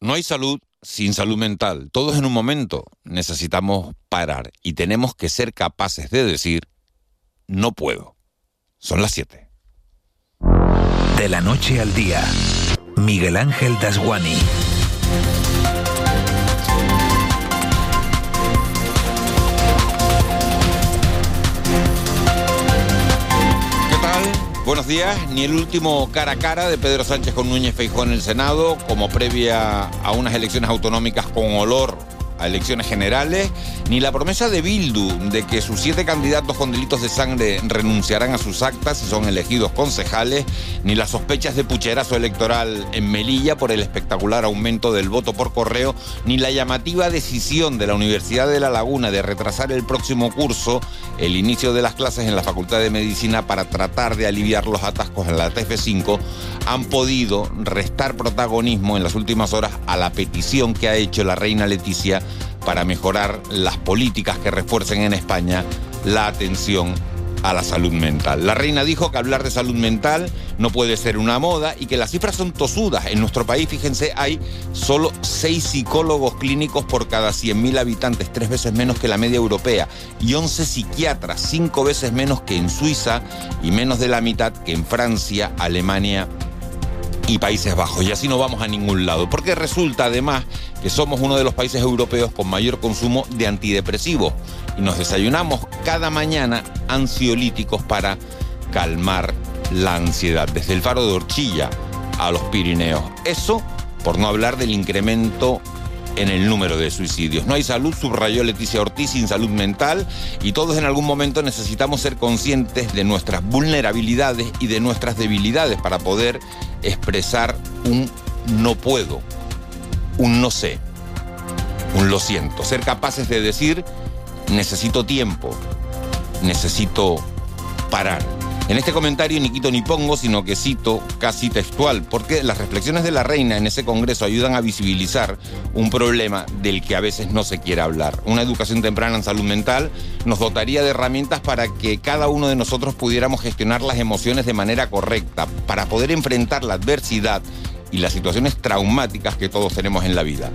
No hay salud sin salud mental. Todos en un momento necesitamos parar y tenemos que ser capaces de decir, no puedo. Son las 7. De la noche al día, Miguel Ángel Dasguani. Buenos días. Ni el último cara a cara de Pedro Sánchez con Núñez Feijó en el Senado, como previa a unas elecciones autonómicas con olor a elecciones generales, ni la promesa de Bildu de que sus siete candidatos con delitos de sangre renunciarán a sus actas si son elegidos concejales, ni las sospechas de pucherazo electoral en Melilla por el espectacular aumento del voto por correo, ni la llamativa decisión de la Universidad de La Laguna de retrasar el próximo curso el inicio de las clases en la Facultad de Medicina para tratar de aliviar los atascos en la TF5 han podido restar protagonismo en las últimas horas a la petición que ha hecho la reina Leticia para mejorar las políticas que refuercen en España la atención a la salud mental. La reina dijo que hablar de salud mental no puede ser una moda y que las cifras son tosudas. En nuestro país, fíjense, hay solo seis psicólogos clínicos por cada 100.000 habitantes, tres veces menos que la media europea, y 11 psiquiatras, cinco veces menos que en Suiza y menos de la mitad que en Francia, Alemania y Países Bajos. Y así no vamos a ningún lado, porque resulta además que somos uno de los países europeos con mayor consumo de antidepresivos y nos desayunamos cada mañana ansiolíticos para calmar la ansiedad, desde el faro de Orchilla a los Pirineos. Eso por no hablar del incremento en el número de suicidios. No hay salud, subrayó Leticia Ortiz, sin salud mental y todos en algún momento necesitamos ser conscientes de nuestras vulnerabilidades y de nuestras debilidades para poder expresar un no puedo, un no sé, un lo siento. Ser capaces de decir necesito tiempo, necesito parar. En este comentario ni quito ni pongo, sino que cito casi textual, porque las reflexiones de la reina en ese congreso ayudan a visibilizar un problema del que a veces no se quiere hablar. Una educación temprana en salud mental nos dotaría de herramientas para que cada uno de nosotros pudiéramos gestionar las emociones de manera correcta, para poder enfrentar la adversidad y las situaciones traumáticas que todos tenemos en la vida.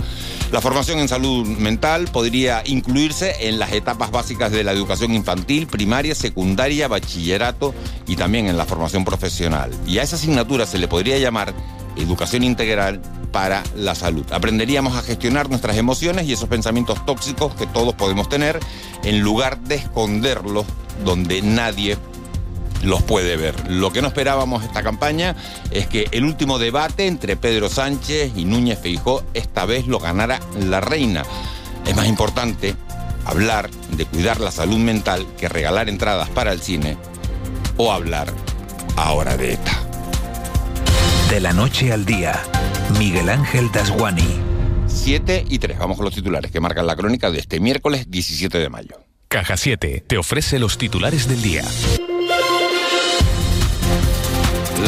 La formación en salud mental podría incluirse en las etapas básicas de la educación infantil, primaria, secundaria, bachillerato y también en la formación profesional. Y a esa asignatura se le podría llamar educación integral para la salud. Aprenderíamos a gestionar nuestras emociones y esos pensamientos tóxicos que todos podemos tener en lugar de esconderlos donde nadie los puede ver. Lo que no esperábamos esta campaña es que el último debate entre Pedro Sánchez y Núñez Feijó esta vez lo ganara la reina. Es más importante hablar de cuidar la salud mental que regalar entradas para el cine o hablar ahora de ETA. De la noche al día, Miguel Ángel Dasguani. 7 y 3, vamos con los titulares que marcan la crónica de este miércoles 17 de mayo. Caja 7 te ofrece los titulares del día.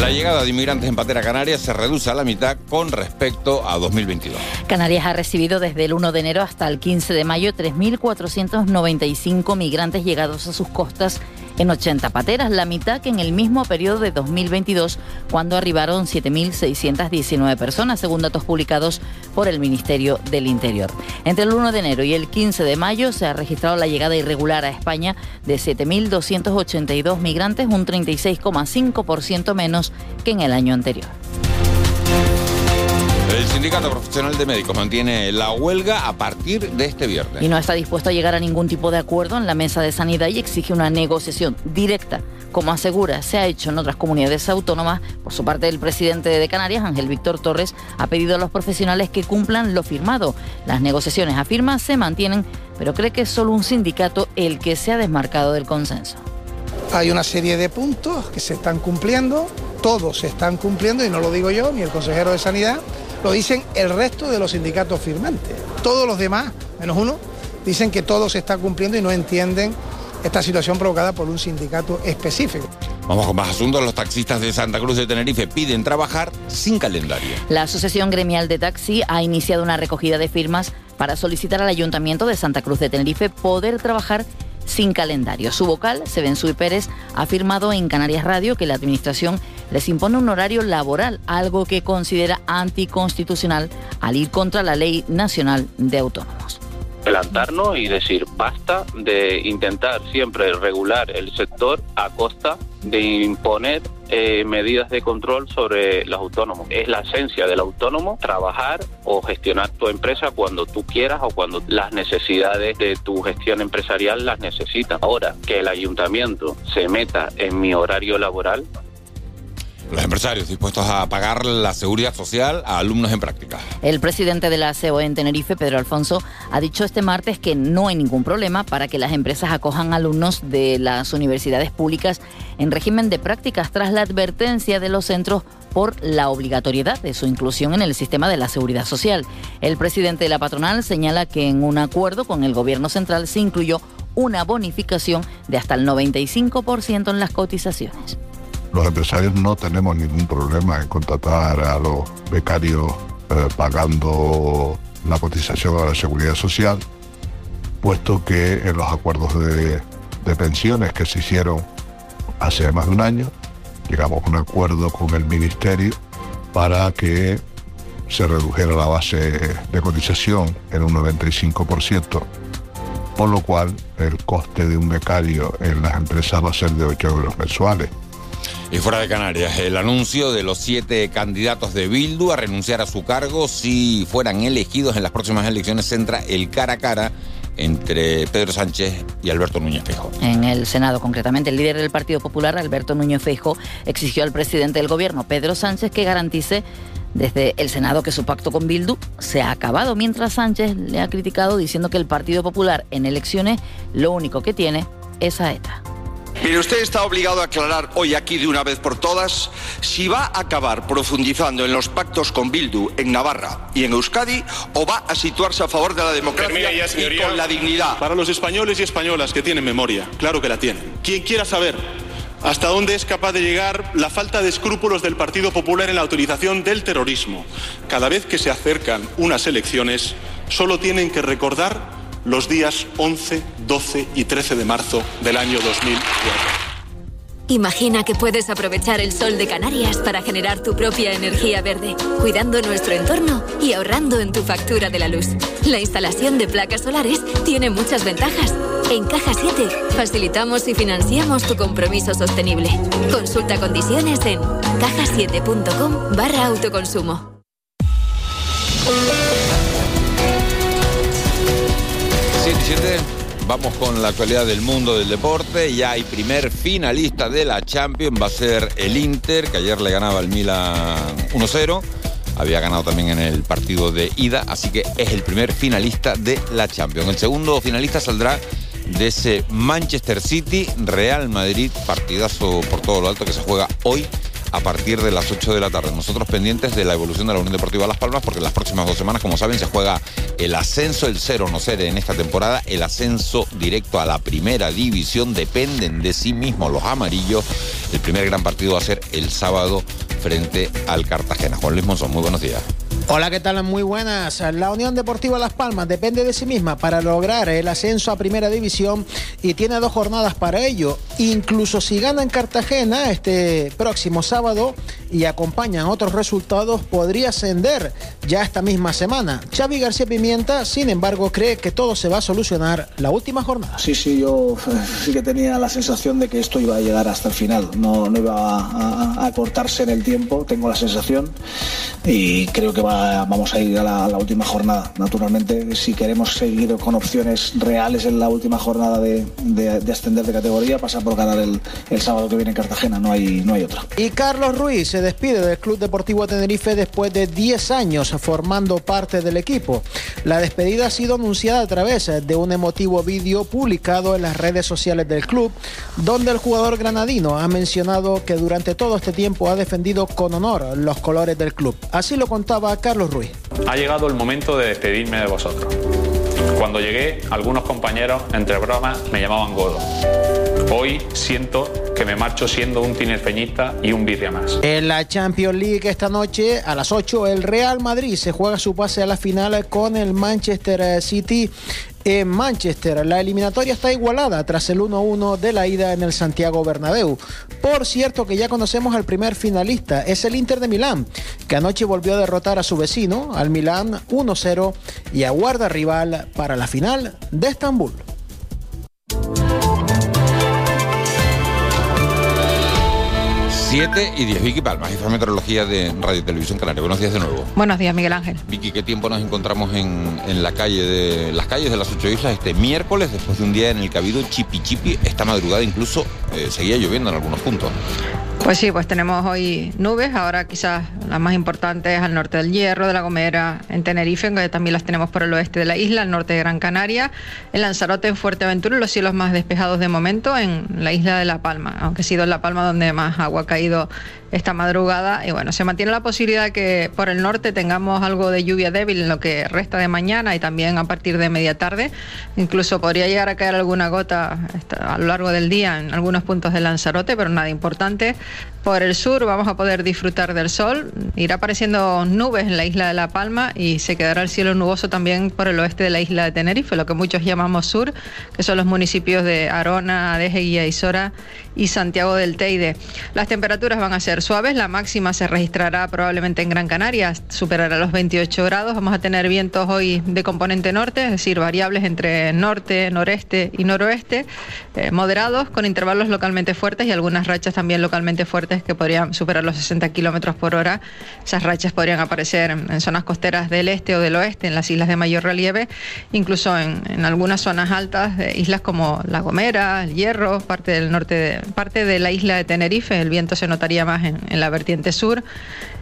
La llegada de inmigrantes en Patera Canarias se reduce a la mitad con respecto a 2022. Canarias ha recibido desde el 1 de enero hasta el 15 de mayo 3.495 migrantes llegados a sus costas en 80 pateras, la mitad que en el mismo periodo de 2022, cuando arribaron 7.619 personas, según datos publicados por el Ministerio del Interior. Entre el 1 de enero y el 15 de mayo se ha registrado la llegada irregular a España de 7.282 migrantes, un 36,5% menos que en el año anterior. El Sindicato Profesional de Médicos mantiene la huelga a partir de este viernes. Y no está dispuesto a llegar a ningún tipo de acuerdo en la mesa de sanidad y exige una negociación directa. Como asegura, se ha hecho en otras comunidades autónomas, por su parte el presidente de Canarias, Ángel Víctor Torres, ha pedido a los profesionales que cumplan lo firmado. Las negociaciones, afirma, se mantienen, pero cree que es solo un sindicato el que se ha desmarcado del consenso. Hay una serie de puntos que se están cumpliendo, todos se están cumpliendo, y no lo digo yo, ni el consejero de Sanidad, lo dicen el resto de los sindicatos firmantes. Todos los demás, menos uno, dicen que todo se está cumpliendo y no entienden esta situación provocada por un sindicato específico. Vamos con más asuntos. Los taxistas de Santa Cruz de Tenerife piden trabajar sin calendario. La Asociación Gremial de Taxi ha iniciado una recogida de firmas para solicitar al Ayuntamiento de Santa Cruz de Tenerife poder trabajar sin calendario. Su vocal, Sebensui Pérez, ha afirmado en Canarias Radio que la Administración les impone un horario laboral, algo que considera anticonstitucional al ir contra la Ley Nacional de Autónomos plantarnos y decir basta de intentar siempre regular el sector a costa de imponer eh, medidas de control sobre los autónomos. Es la esencia del autónomo trabajar o gestionar tu empresa cuando tú quieras o cuando las necesidades de tu gestión empresarial las necesitan. Ahora, que el ayuntamiento se meta en mi horario laboral los empresarios dispuestos a pagar la seguridad social a alumnos en práctica. El presidente de la COE en Tenerife, Pedro Alfonso, ha dicho este martes que no hay ningún problema para que las empresas acojan alumnos de las universidades públicas en régimen de prácticas tras la advertencia de los centros por la obligatoriedad de su inclusión en el sistema de la seguridad social. El presidente de la patronal señala que en un acuerdo con el gobierno central se incluyó una bonificación de hasta el 95% en las cotizaciones los empresarios no tenemos ningún problema en contratar a los becarios eh, pagando la cotización a la seguridad social, puesto que en los acuerdos de, de pensiones que se hicieron hace más de un año, llegamos a un acuerdo con el Ministerio para que se redujera la base de cotización en un 95%, por lo cual el coste de un becario en las empresas va a ser de 8 euros mensuales. Y fuera de Canarias, el anuncio de los siete candidatos de Bildu a renunciar a su cargo si fueran elegidos en las próximas elecciones centra el cara a cara entre Pedro Sánchez y Alberto Núñez Feijóo. En el Senado, concretamente, el líder del Partido Popular, Alberto Núñez Feijóo, exigió al presidente del gobierno, Pedro Sánchez, que garantice desde el Senado que su pacto con Bildu se ha acabado, mientras Sánchez le ha criticado diciendo que el Partido Popular en elecciones lo único que tiene es a ETA. Mire, usted está obligado a aclarar hoy aquí de una vez por todas si va a acabar profundizando en los pactos con Bildu en Navarra y en Euskadi o va a situarse a favor de la democracia y con la dignidad. Para los españoles y españolas que tienen memoria, claro que la tienen. Quien quiera saber hasta dónde es capaz de llegar la falta de escrúpulos del Partido Popular en la utilización del terrorismo. Cada vez que se acercan unas elecciones, solo tienen que recordar los días 11, 12 y 13 de marzo del año 2004. Imagina que puedes aprovechar el sol de Canarias para generar tu propia energía verde, cuidando nuestro entorno y ahorrando en tu factura de la luz. La instalación de placas solares tiene muchas ventajas. En Caja 7 facilitamos y financiamos tu compromiso sostenible. Consulta condiciones en cajasiete.com barra autoconsumo. Vamos con la actualidad del mundo del deporte. Ya hay primer finalista de la Champions. Va a ser el Inter, que ayer le ganaba al Milan 1-0. Había ganado también en el partido de ida, así que es el primer finalista de la Champions. El segundo finalista saldrá de ese Manchester City, Real Madrid, partidazo por todo lo alto que se juega hoy a partir de las 8 de la tarde. Nosotros pendientes de la evolución de la Unión Deportiva Las Palmas, porque las próximas dos semanas, como saben, se juega el ascenso, el cero no ser en esta temporada, el ascenso directo a la primera división. Dependen de sí mismos los amarillos. El primer gran partido va a ser el sábado frente al Cartagena. Juan Luis Monzón, muy buenos días. Hola, ¿qué tal? Muy buenas. La Unión Deportiva Las Palmas depende de sí misma para lograr el ascenso a Primera División y tiene dos jornadas para ello. Incluso si gana en Cartagena este próximo sábado y acompañan otros resultados, podría ascender ya esta misma semana. Xavi García Pimienta, sin embargo, cree que todo se va a solucionar la última jornada. Sí, sí, yo eh, sí que tenía la sensación de que esto iba a llegar hasta el final, no, no iba a, a cortarse en el tiempo, tengo la sensación y creo que va vamos a ir a la, última jornada. Naturalmente, si queremos seguir con opciones reales en la última jornada de, ascender de categoría, pasa por ganar el, sábado que viene en Cartagena, no hay, no hay otra. Y Carlos Ruiz se despide del Club Deportivo Tenerife después de 10 años formando parte del equipo. La despedida ha sido anunciada a través de un emotivo vídeo publicado en las redes sociales del club, donde el jugador granadino ha mencionado que durante todo este tiempo ha defendido con honor los colores del club. Así lo contaba Carlos Ruiz. Ha llegado el momento de despedirme de vosotros. Cuando llegué, algunos compañeros, entre bromas, me llamaban Godo. Hoy siento me marcho siendo un tinerfeñista y un birria más. En la Champions League esta noche a las 8 el Real Madrid se juega su pase a la final con el Manchester City en Manchester. La eliminatoria está igualada tras el 1-1 de la ida en el Santiago Bernabéu. Por cierto que ya conocemos al primer finalista, es el Inter de Milán, que anoche volvió a derrotar a su vecino, al Milán 1-0 y aguarda rival para la final de Estambul. 7 y 10. Vicky Palma, jefa de meteorología de Radio y Televisión Canaria. Buenos días de nuevo. Buenos días, Miguel Ángel. Vicky, ¿qué tiempo nos encontramos en, en la calle de las calles de las ocho islas este miércoles, después de un día en el que ha habido chipi chipi? Esta madrugada incluso eh, seguía lloviendo en algunos puntos. Pues sí, pues tenemos hoy nubes, ahora quizás las más importantes al norte del Hierro, de La Gomera, en Tenerife, que también las tenemos por el oeste de la isla, al norte de Gran Canaria, en Lanzarote, en Fuerteventura, los cielos más despejados de momento, en la isla de La Palma, aunque ha sido en La Palma donde más agua ha caído esta madrugada. Y bueno, se mantiene la posibilidad que por el norte tengamos algo de lluvia débil en lo que resta de mañana y también a partir de media tarde. Incluso podría llegar a caer alguna gota a lo largo del día en algunos puntos de Lanzarote, pero nada importante. Por el sur vamos a poder disfrutar del sol. Irá apareciendo nubes en la isla de La Palma y se quedará el cielo nuboso también por el oeste de la isla de Tenerife, lo que muchos llamamos sur, que son los municipios de Arona, Adeje, Guía y Sora y Santiago del Teide. Las temperaturas van a ser suaves, la máxima se registrará probablemente en Gran Canaria, superará los 28 grados. Vamos a tener vientos hoy de componente norte, es decir, variables entre norte, noreste y noroeste, eh, moderados, con intervalos localmente fuertes y algunas rachas también localmente fuertes que podrían superar los 60 kilómetros por hora. Esas rachas podrían aparecer en zonas costeras del este o del oeste, en las islas de mayor relieve, incluso en, algunas zonas altas de islas como La Gomera, El Hierro, parte del norte, de, parte de la isla de Tenerife. El viento se notaría más en, la vertiente sur.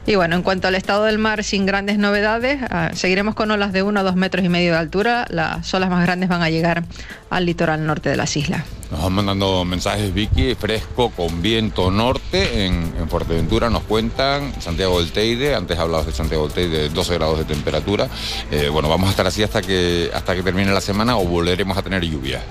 Y bueno, en cuanto al estado del mar, sin grandes novedades, ah, seguiremos con olas de 1 a 2 metros y medio de altura. Las olas más grandes van a llegar al litoral norte de las islas. Nos van mandando mensajes, Vicky, fresco con viento norte. En, en Fuerteventura nos cuentan, Santiago del Teide, antes hablabas de Santiago del Teide, 12 grados de temperatura. Eh, bueno, vamos a estar así hasta que, hasta que termine la semana o volveremos a tener lluvia.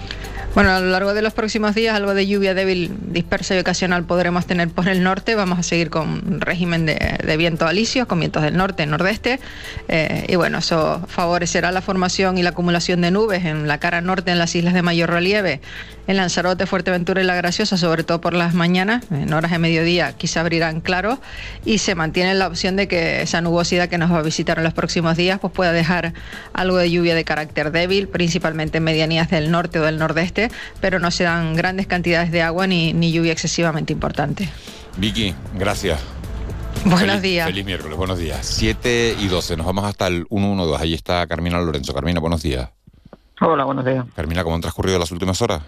Bueno, a lo largo de los próximos días algo de lluvia débil, dispersa y ocasional podremos tener por el norte. Vamos a seguir con régimen de, de viento alisio, con vientos del norte, nordeste. Eh, y bueno, eso favorecerá la formación y la acumulación de nubes en la cara norte, en las islas de mayor relieve, en Lanzarote, Fuerteventura y La Graciosa, sobre todo por las mañanas. En horas de mediodía quizá abrirán claros y se mantiene la opción de que esa nubosidad que nos va a visitar en los próximos días pues pueda dejar algo de lluvia de carácter débil, principalmente en medianías del norte o del nordeste pero no se dan grandes cantidades de agua ni, ni lluvia excesivamente importante. Vicky, gracias. Buenos Feliz- días. Feliz miércoles, buenos días. 7 y 12, nos vamos hasta el 112. Ahí está Carmina Lorenzo. Carmina, buenos días. Hola, buenos días. Carmina, ¿cómo han transcurrido las últimas horas?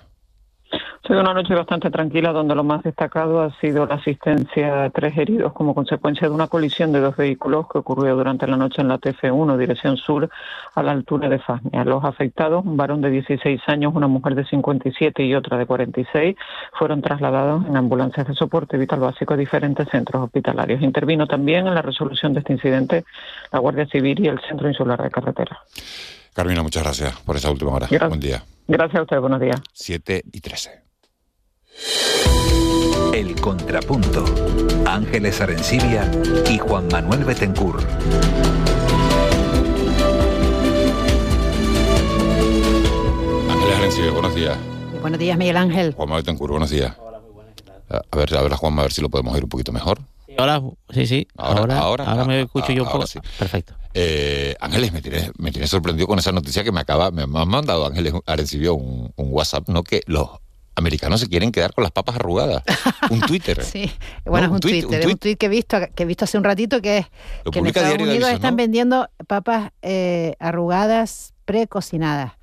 Sido una noche bastante tranquila donde lo más destacado ha sido la asistencia a tres heridos como consecuencia de una colisión de dos vehículos que ocurrió durante la noche en la TF1, dirección sur, a la altura de Fasnia. Los afectados, un varón de 16 años, una mujer de 57 y otra de 46, fueron trasladados en ambulancias de soporte vital básico a diferentes centros hospitalarios. Intervino también en la resolución de este incidente la Guardia Civil y el Centro Insular de Carretera. Carmina, muchas gracias por esa última hora. Gracias. Buen día. Gracias a usted, buenos días. 7 y 13. El Contrapunto. Ángeles Arencibia y Juan Manuel Betencur. Ángeles Arencibia, buenos días. Buenos días, Miguel Ángel. Juan Manuel Betancourt, buenos días. A a ver, a ver, Juanma, a ver si lo podemos oír un poquito mejor. Ahora, sí, sí. Ahora, Ahora, ahora, ahora, me escucho yo un poco. sí. Perfecto. Eh, Ángeles, me tiene, me tiene sorprendido con esa noticia que me acaba, me han mandado Ángeles Arencibio un, un WhatsApp, ¿no? Que los americanos se quieren quedar con las papas arrugadas. Un Twitter. Sí, bueno, No, es un, tuit, Twitter, un es un tweet que he visto, que he visto hace un ratito que es Lo que en Estados Diario de Unidos están ¿no? vendiendo papas eh, arrugadas precocinadas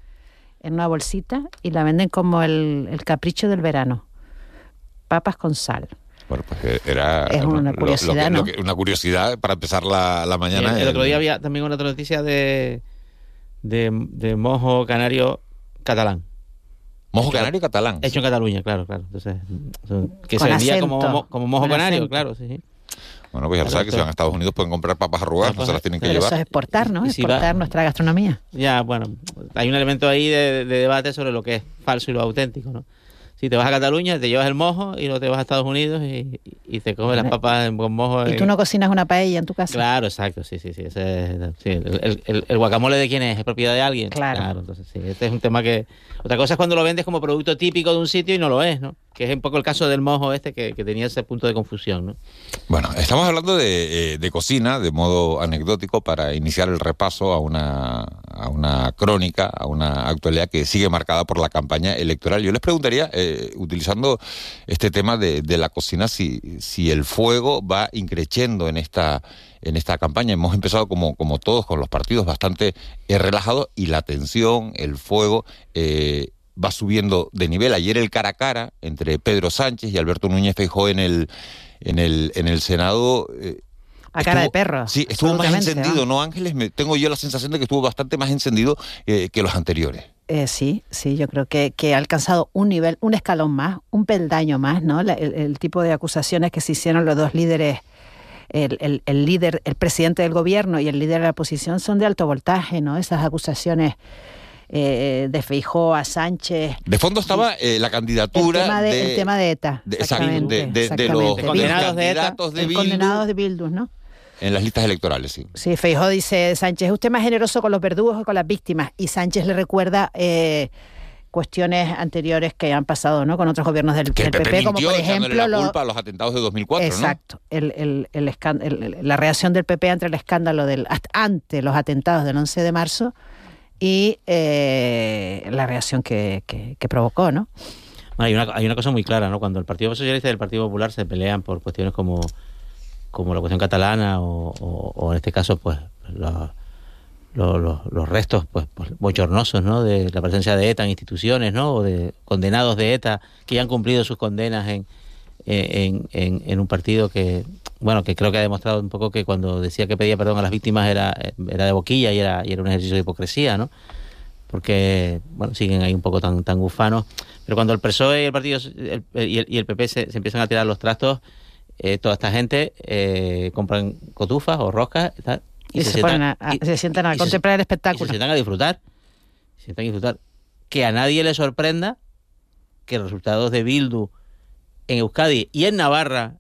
en una bolsita y la venden como el, el capricho del verano. Papas con sal. Bueno, pues eh, era Es una lo- lo curiosidad, que- ¿no? lo que- una curiosidad para empezar la, la mañana. el, el otro día había también una otra noticia de, de, de mojo canario catalán. Mojo Hecho- canario catalán. Hecho en Cataluña, claro, claro. Entonces, que Con se vendía como, acento, como mojo canario, acento. claro, sí, sí. Bueno, pues ya sabes que si van a Estados Unidos pueden comprar papas arrugadas, no se las tienen que Pero eso es llevar. exportar, ¿no? Y va- Exportar nuestra gastronomía. Ya, bueno, hay un elemento ahí de, de debate sobre lo que es falso y lo auténtico, ¿no? Si te vas a Cataluña, te llevas el mojo y luego te vas a Estados Unidos y, y te comes las papas con mojo. Y tú no cocinas una paella en tu casa. Claro, exacto, sí, sí, sí. ese es- sí, el, el- el guacamole de quién es, es propiedad de alguien. Claro. entonces sí, este es un tema que... Otra cosa es cuando lo vendes como producto típico de un sitio y no lo es, ¿no? Que es un poco el caso del mojo este que, que tenía ese punto de confusión, ¿no? Bueno, estamos hablando de, eh, de cocina de modo anecdótico para iniciar el repaso a una, a una crónica, a una actualidad que sigue marcada por la campaña electoral. Yo les preguntaría, eh, utilizando este tema de, la cocina, si, si el fuego va increciendo en esta en esta campaña. Hemos empezado como, como todos con los partidos bastante eh, relajados y la tensión, el fuego, eh, va subiendo de nivel. Ayer el cara a cara entre Pedro Sánchez y Alberto Núñez Feijóo en el, en el, en el Senado. eh, A cara de perro. Sí, estuvo más encendido, ¿no? ¿no, Ángeles? Me- tengo yo la sensación de que estuvo bastante más encendido eh, que los anteriores. Eh, sí, sí, yo creo que, que ha alcanzado un nivel, un escalón más, un peldaño más, ¿no? La- el, el tipo de acusaciones que se hicieron los dos líderes, el, el- el líder, el presidente del gobierno y el líder de la oposición son de alto voltaje, ¿no? Esas acusaciones eh, de Feijó a Sánchez. De fondo estaba eh, la El candidatura tema de, de, el tema de ETA. de- exacto, exactamente, de- de- de exactamente. los Bildu. condenados de ETA, candidatos de El Bildu condenados de Bildus, ¿no? En las listas electorales, sí. Sí, Feijó dice Sánchez, usted es más generoso con los verdugos que con las víctimas. Y Sánchez le recuerda eh, cuestiones anteriores que han pasado ¿no? con otros gobiernos del, Que el del PP, PP, como por ejemplo... la lo- culpa a los atentados de 2004, Exacto, el, el- el escán- el- el- la reacción del PP ante el escándalo del ante los atentados del 11 de marzo y eh, la reacción que, que- que provocó, ¿no? Bueno, hay, una, hay una cosa muy clara, ¿no? Cuando el Partido Socialista y el Partido Popular se pelean por cuestiones como, como la cuestión catalana o, en este caso, pues, los restos pues, pues, bochornosos, ¿no? De la presencia de ETA en instituciones, ¿no? O de condenados de ETA que ya han cumplido sus condenas en, en, un partido que, bueno, que creo que ha demostrado un poco que cuando decía que pedía perdón a las víctimas era, era de boquilla y era, y era un ejercicio de hipocresía, ¿no? porque bueno siguen ahí un poco tan tan gufanos pero cuando el PSOE y el partido y, el, y el PP se empiezan a tirar los trastos eh, toda esta gente eh, compran cotufas o roscas y, tal, Y, se, ponen a, a- y- se sientan a y contemplar el y espectáculo. se sientan a disfrutar se sientan a disfrutar que a nadie le sorprenda que los resultados de Bildu en Euskadi y en Navarra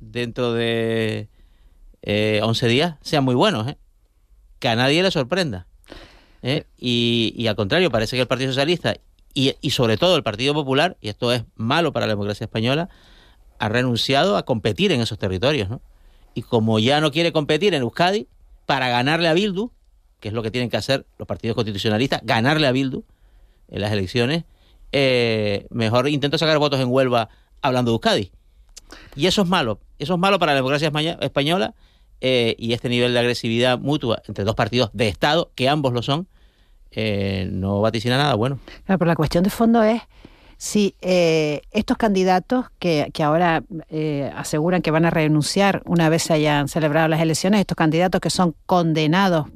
dentro de eh, 11 días sean muy buenos ¿eh? que a nadie le sorprenda ¿eh? y, y al contrario parece que el Partido Socialista y, y sobre todo el Partido Popular y esto es malo para la democracia española ha renunciado a competir en esos territorios ¿no? y como ya no quiere competir en Euskadi para ganarle a Bildu que es lo que tienen que hacer los partidos constitucionalistas ganarle a Bildu en las elecciones eh, mejor intento sacar votos en Huelva hablando de Euskadi y eso es malo eso es malo para la democracia española eh, y este nivel de agresividad mutua entre dos partidos de Estado, que ambos lo son, eh, no vaticina nada bueno. Claro, pero la cuestión de fondo es si eh, estos candidatos que, que ahora eh, aseguran que van a renunciar una vez se hayan celebrado las elecciones, estos candidatos que son condenados,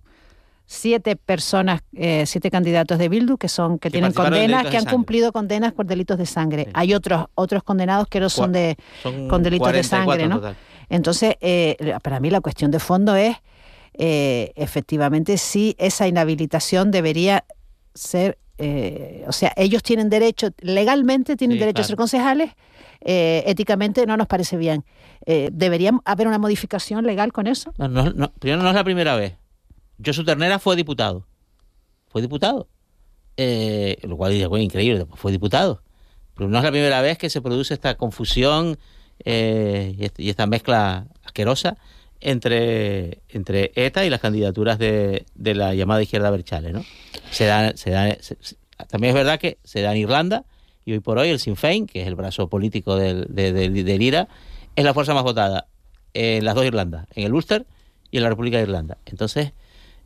siete personas, eh, siete candidatos de Bildu que son que, Que tienen condenas, que han cumplido condenas por delitos de sangre. Hay otros otros condenados que no son de Son con delitos de 44 sangre, ¿no? Entonces, eh, para mí la cuestión de fondo es, eh, efectivamente, si esa inhabilitación debería ser, eh, o sea, ellos tienen derecho, legalmente tienen Sí, derecho a ser concejales, eh, éticamente no nos parece bien. Eh, ¿Debería haber una modificación legal con eso? No, no, no, primero, no es la primera vez. Josu Ternera fue diputado. Fue diputado. Eh, lo cual dice, bueno, increíble, fue diputado. Pero no es la primera vez que se produce esta confusión este- y esta mezcla asquerosa entre, entre ETA y las candidaturas de, de la llamada izquierda Berchale, ¿no? Se da, se da, se- se- también es verdad que se da en Irlanda y hoy por hoy el Sinn Féin, que es el brazo político del, de- del- del IRA, es la fuerza más votada en las dos Irlandas, en el Ulster y en la República de Irlanda. Entonces,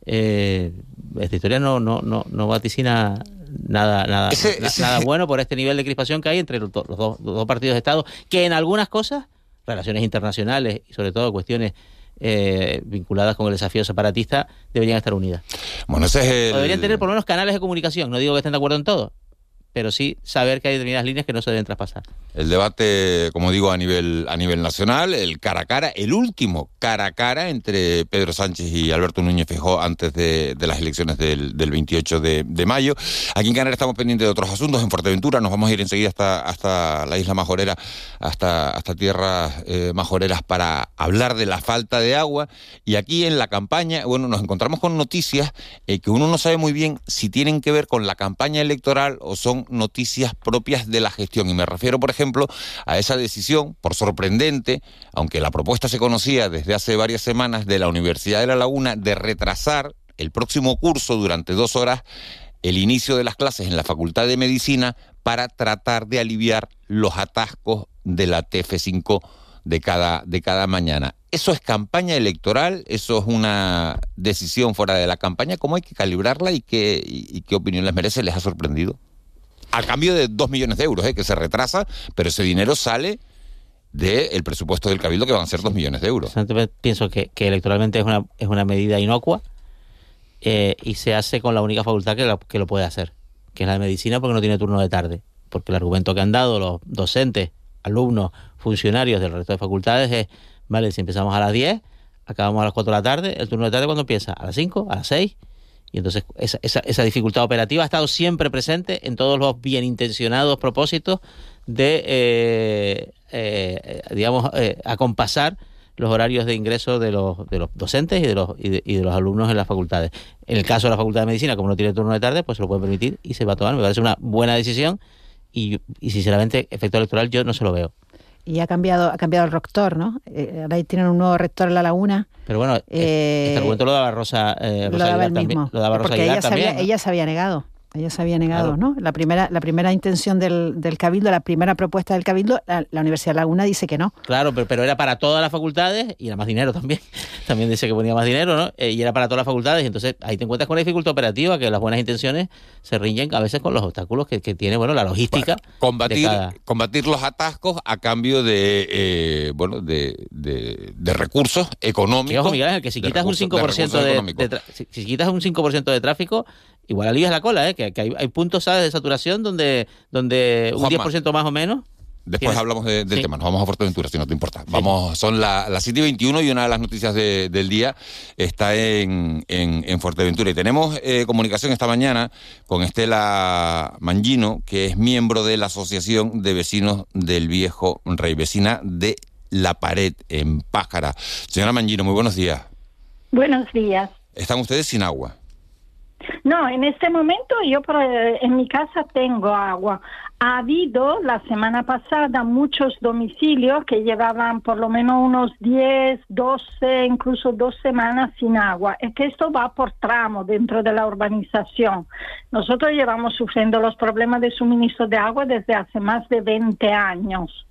eh, esta historia no, no, no, no vaticina nada, nada, Ese- na- ese- nada bueno por este nivel de crispación que hay entre los, do- los dos, los dos partidos de Estado, que en algunas cosas, relaciones internacionales y sobre todo cuestiones eh, vinculadas con el desafío separatista, deberían estar unidas. Bueno, ese es el... O deberían tener por lo menos canales de comunicación. No digo que estén de acuerdo en todo, pero sí saber que hay determinadas líneas que no se deben traspasar. El debate, como digo, a nivel, a nivel nacional, el cara a cara, el último cara a cara entre Pedro Sánchez y Alberto Núñez Feijóo antes de, las elecciones del, del 28 de, de, mayo. Aquí en Canarias estamos pendientes de otros asuntos. En Fuerteventura nos vamos a ir enseguida hasta, hasta la isla Majorera, hasta, hasta tierras eh, majoreras para hablar de la falta de agua. Y aquí en la campaña, bueno, nos encontramos con noticias eh, que uno no sabe muy bien si tienen que ver con la campaña electoral o son noticias propias de la gestión. Y me refiero, por ejemplo, a esa decisión, por sorprendente, aunque la propuesta se conocía desde hace varias semanas de la Universidad de La Laguna de retrasar el próximo curso durante dos horas el inicio de las clases en la Facultad de Medicina para tratar de aliviar los atascos de la TF5 de cada, de cada mañana. ¿Eso es campaña electoral? ¿Eso es una decisión fuera de la campaña? ¿Cómo hay que calibrarla y qué, y qué opinión les merece? ¿Les ha sorprendido? A cambio de dos millones de euros, ¿eh? que se retrasa, pero ese dinero sale del presupuesto del Cabildo, que van a ser dos millones de euros. Pienso que, electoralmente es una, es una medida inocua eh, y se hace con la única facultad que lo, que lo puede hacer, que es la de medicina, porque no tiene turno de tarde. Porque el argumento que han dado los docentes, alumnos, funcionarios del resto de facultades es, vale, si empezamos a las 10, acabamos a las 4 de la tarde, el turno de tarde cuando empieza, a las 5, a las 6 y entonces esa, esa, esa, dificultad operativa ha estado siempre presente en todos los bien intencionados propósitos de, eh, eh, digamos, eh, acompasar los horarios de ingreso de los, de los docentes y de los, y de, los alumnos en las facultades. En el caso de la Facultad de Medicina, como no tiene turno de tarde, pues se lo puede permitir y se va a tomar. Me parece una buena decisión y sinceramente, efecto electoral yo no se lo veo y ha cambiado ha cambiado el rector, ¿no? Eh, ahora tienen un nuevo rector en La Laguna. Pero bueno, eh, este argumento lo daba Rosa, eh, Rosa lo daba Aguilar mismo, Lo daba Rosa porque ella, también, ella se había negado. Ella se había negado, ¿no? La primera, la primera intención del, del Cabildo, la primera propuesta del Cabildo, la, Universidad de Laguna dice que no. Claro, pero, pero, era para todas las facultades y era más dinero también. También dice que ponía más dinero, ¿no? Eh, y era para todas las facultades. Y entonces ahí te encuentras con la dificultad operativa, que las buenas intenciones se riñen a veces con los obstáculos que, que tiene, bueno, la logística. combatir, combatir los atascos a cambio de, eh, bueno, de, de, recursos económicos. Miguel que si quitas un 5% de, si, si quitas un 5% de tráfico, igual alivias la cola, ¿eh? que, hay, hay, puntos ¿sabes? de saturación donde, donde un 10% más o menos. Después hablamos del tema, nos vamos a Fuerteventura, si no te importa. Vamos, son las la 7 y 21 y una de las noticias del día está en, en, Fuerteventura. Y tenemos eh, comunicación esta mañana con Estela Mangino, que es miembro de la Asociación de Vecinos del Viejo Rey, vecina de La Pared, en Pájara. Señora Mangino, muy buenos días. Buenos días. ¿Están ustedes sin agua? No, en este momento yo en mi casa tengo agua. Ha habido la semana pasada muchos domicilios que llevaban por lo menos unos 10, 12, incluso dos semanas sin agua. Es que esto va por tramo dentro de la urbanización. Nosotros llevamos sufriendo los problemas de suministro de agua desde hace más de 20 años.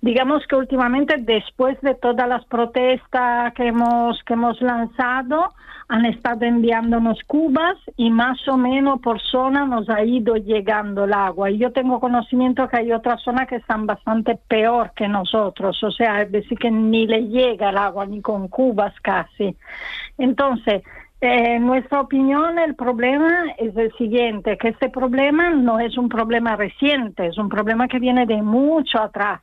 Digamos que últimamente, después de todas las protestas que hemos, que hemos lanzado, han estado enviándonos cubas y más o menos por zona nos ha ido llegando el agua. Y yo tengo conocimiento que hay otras zonas que están bastante peor que nosotros, o sea, es decir, que ni le llega el agua ni con cubas casi. Entonces, eh, en nuestra opinión, el problema es el siguiente, que este problema no es un problema reciente, es un problema que viene de mucho atrás.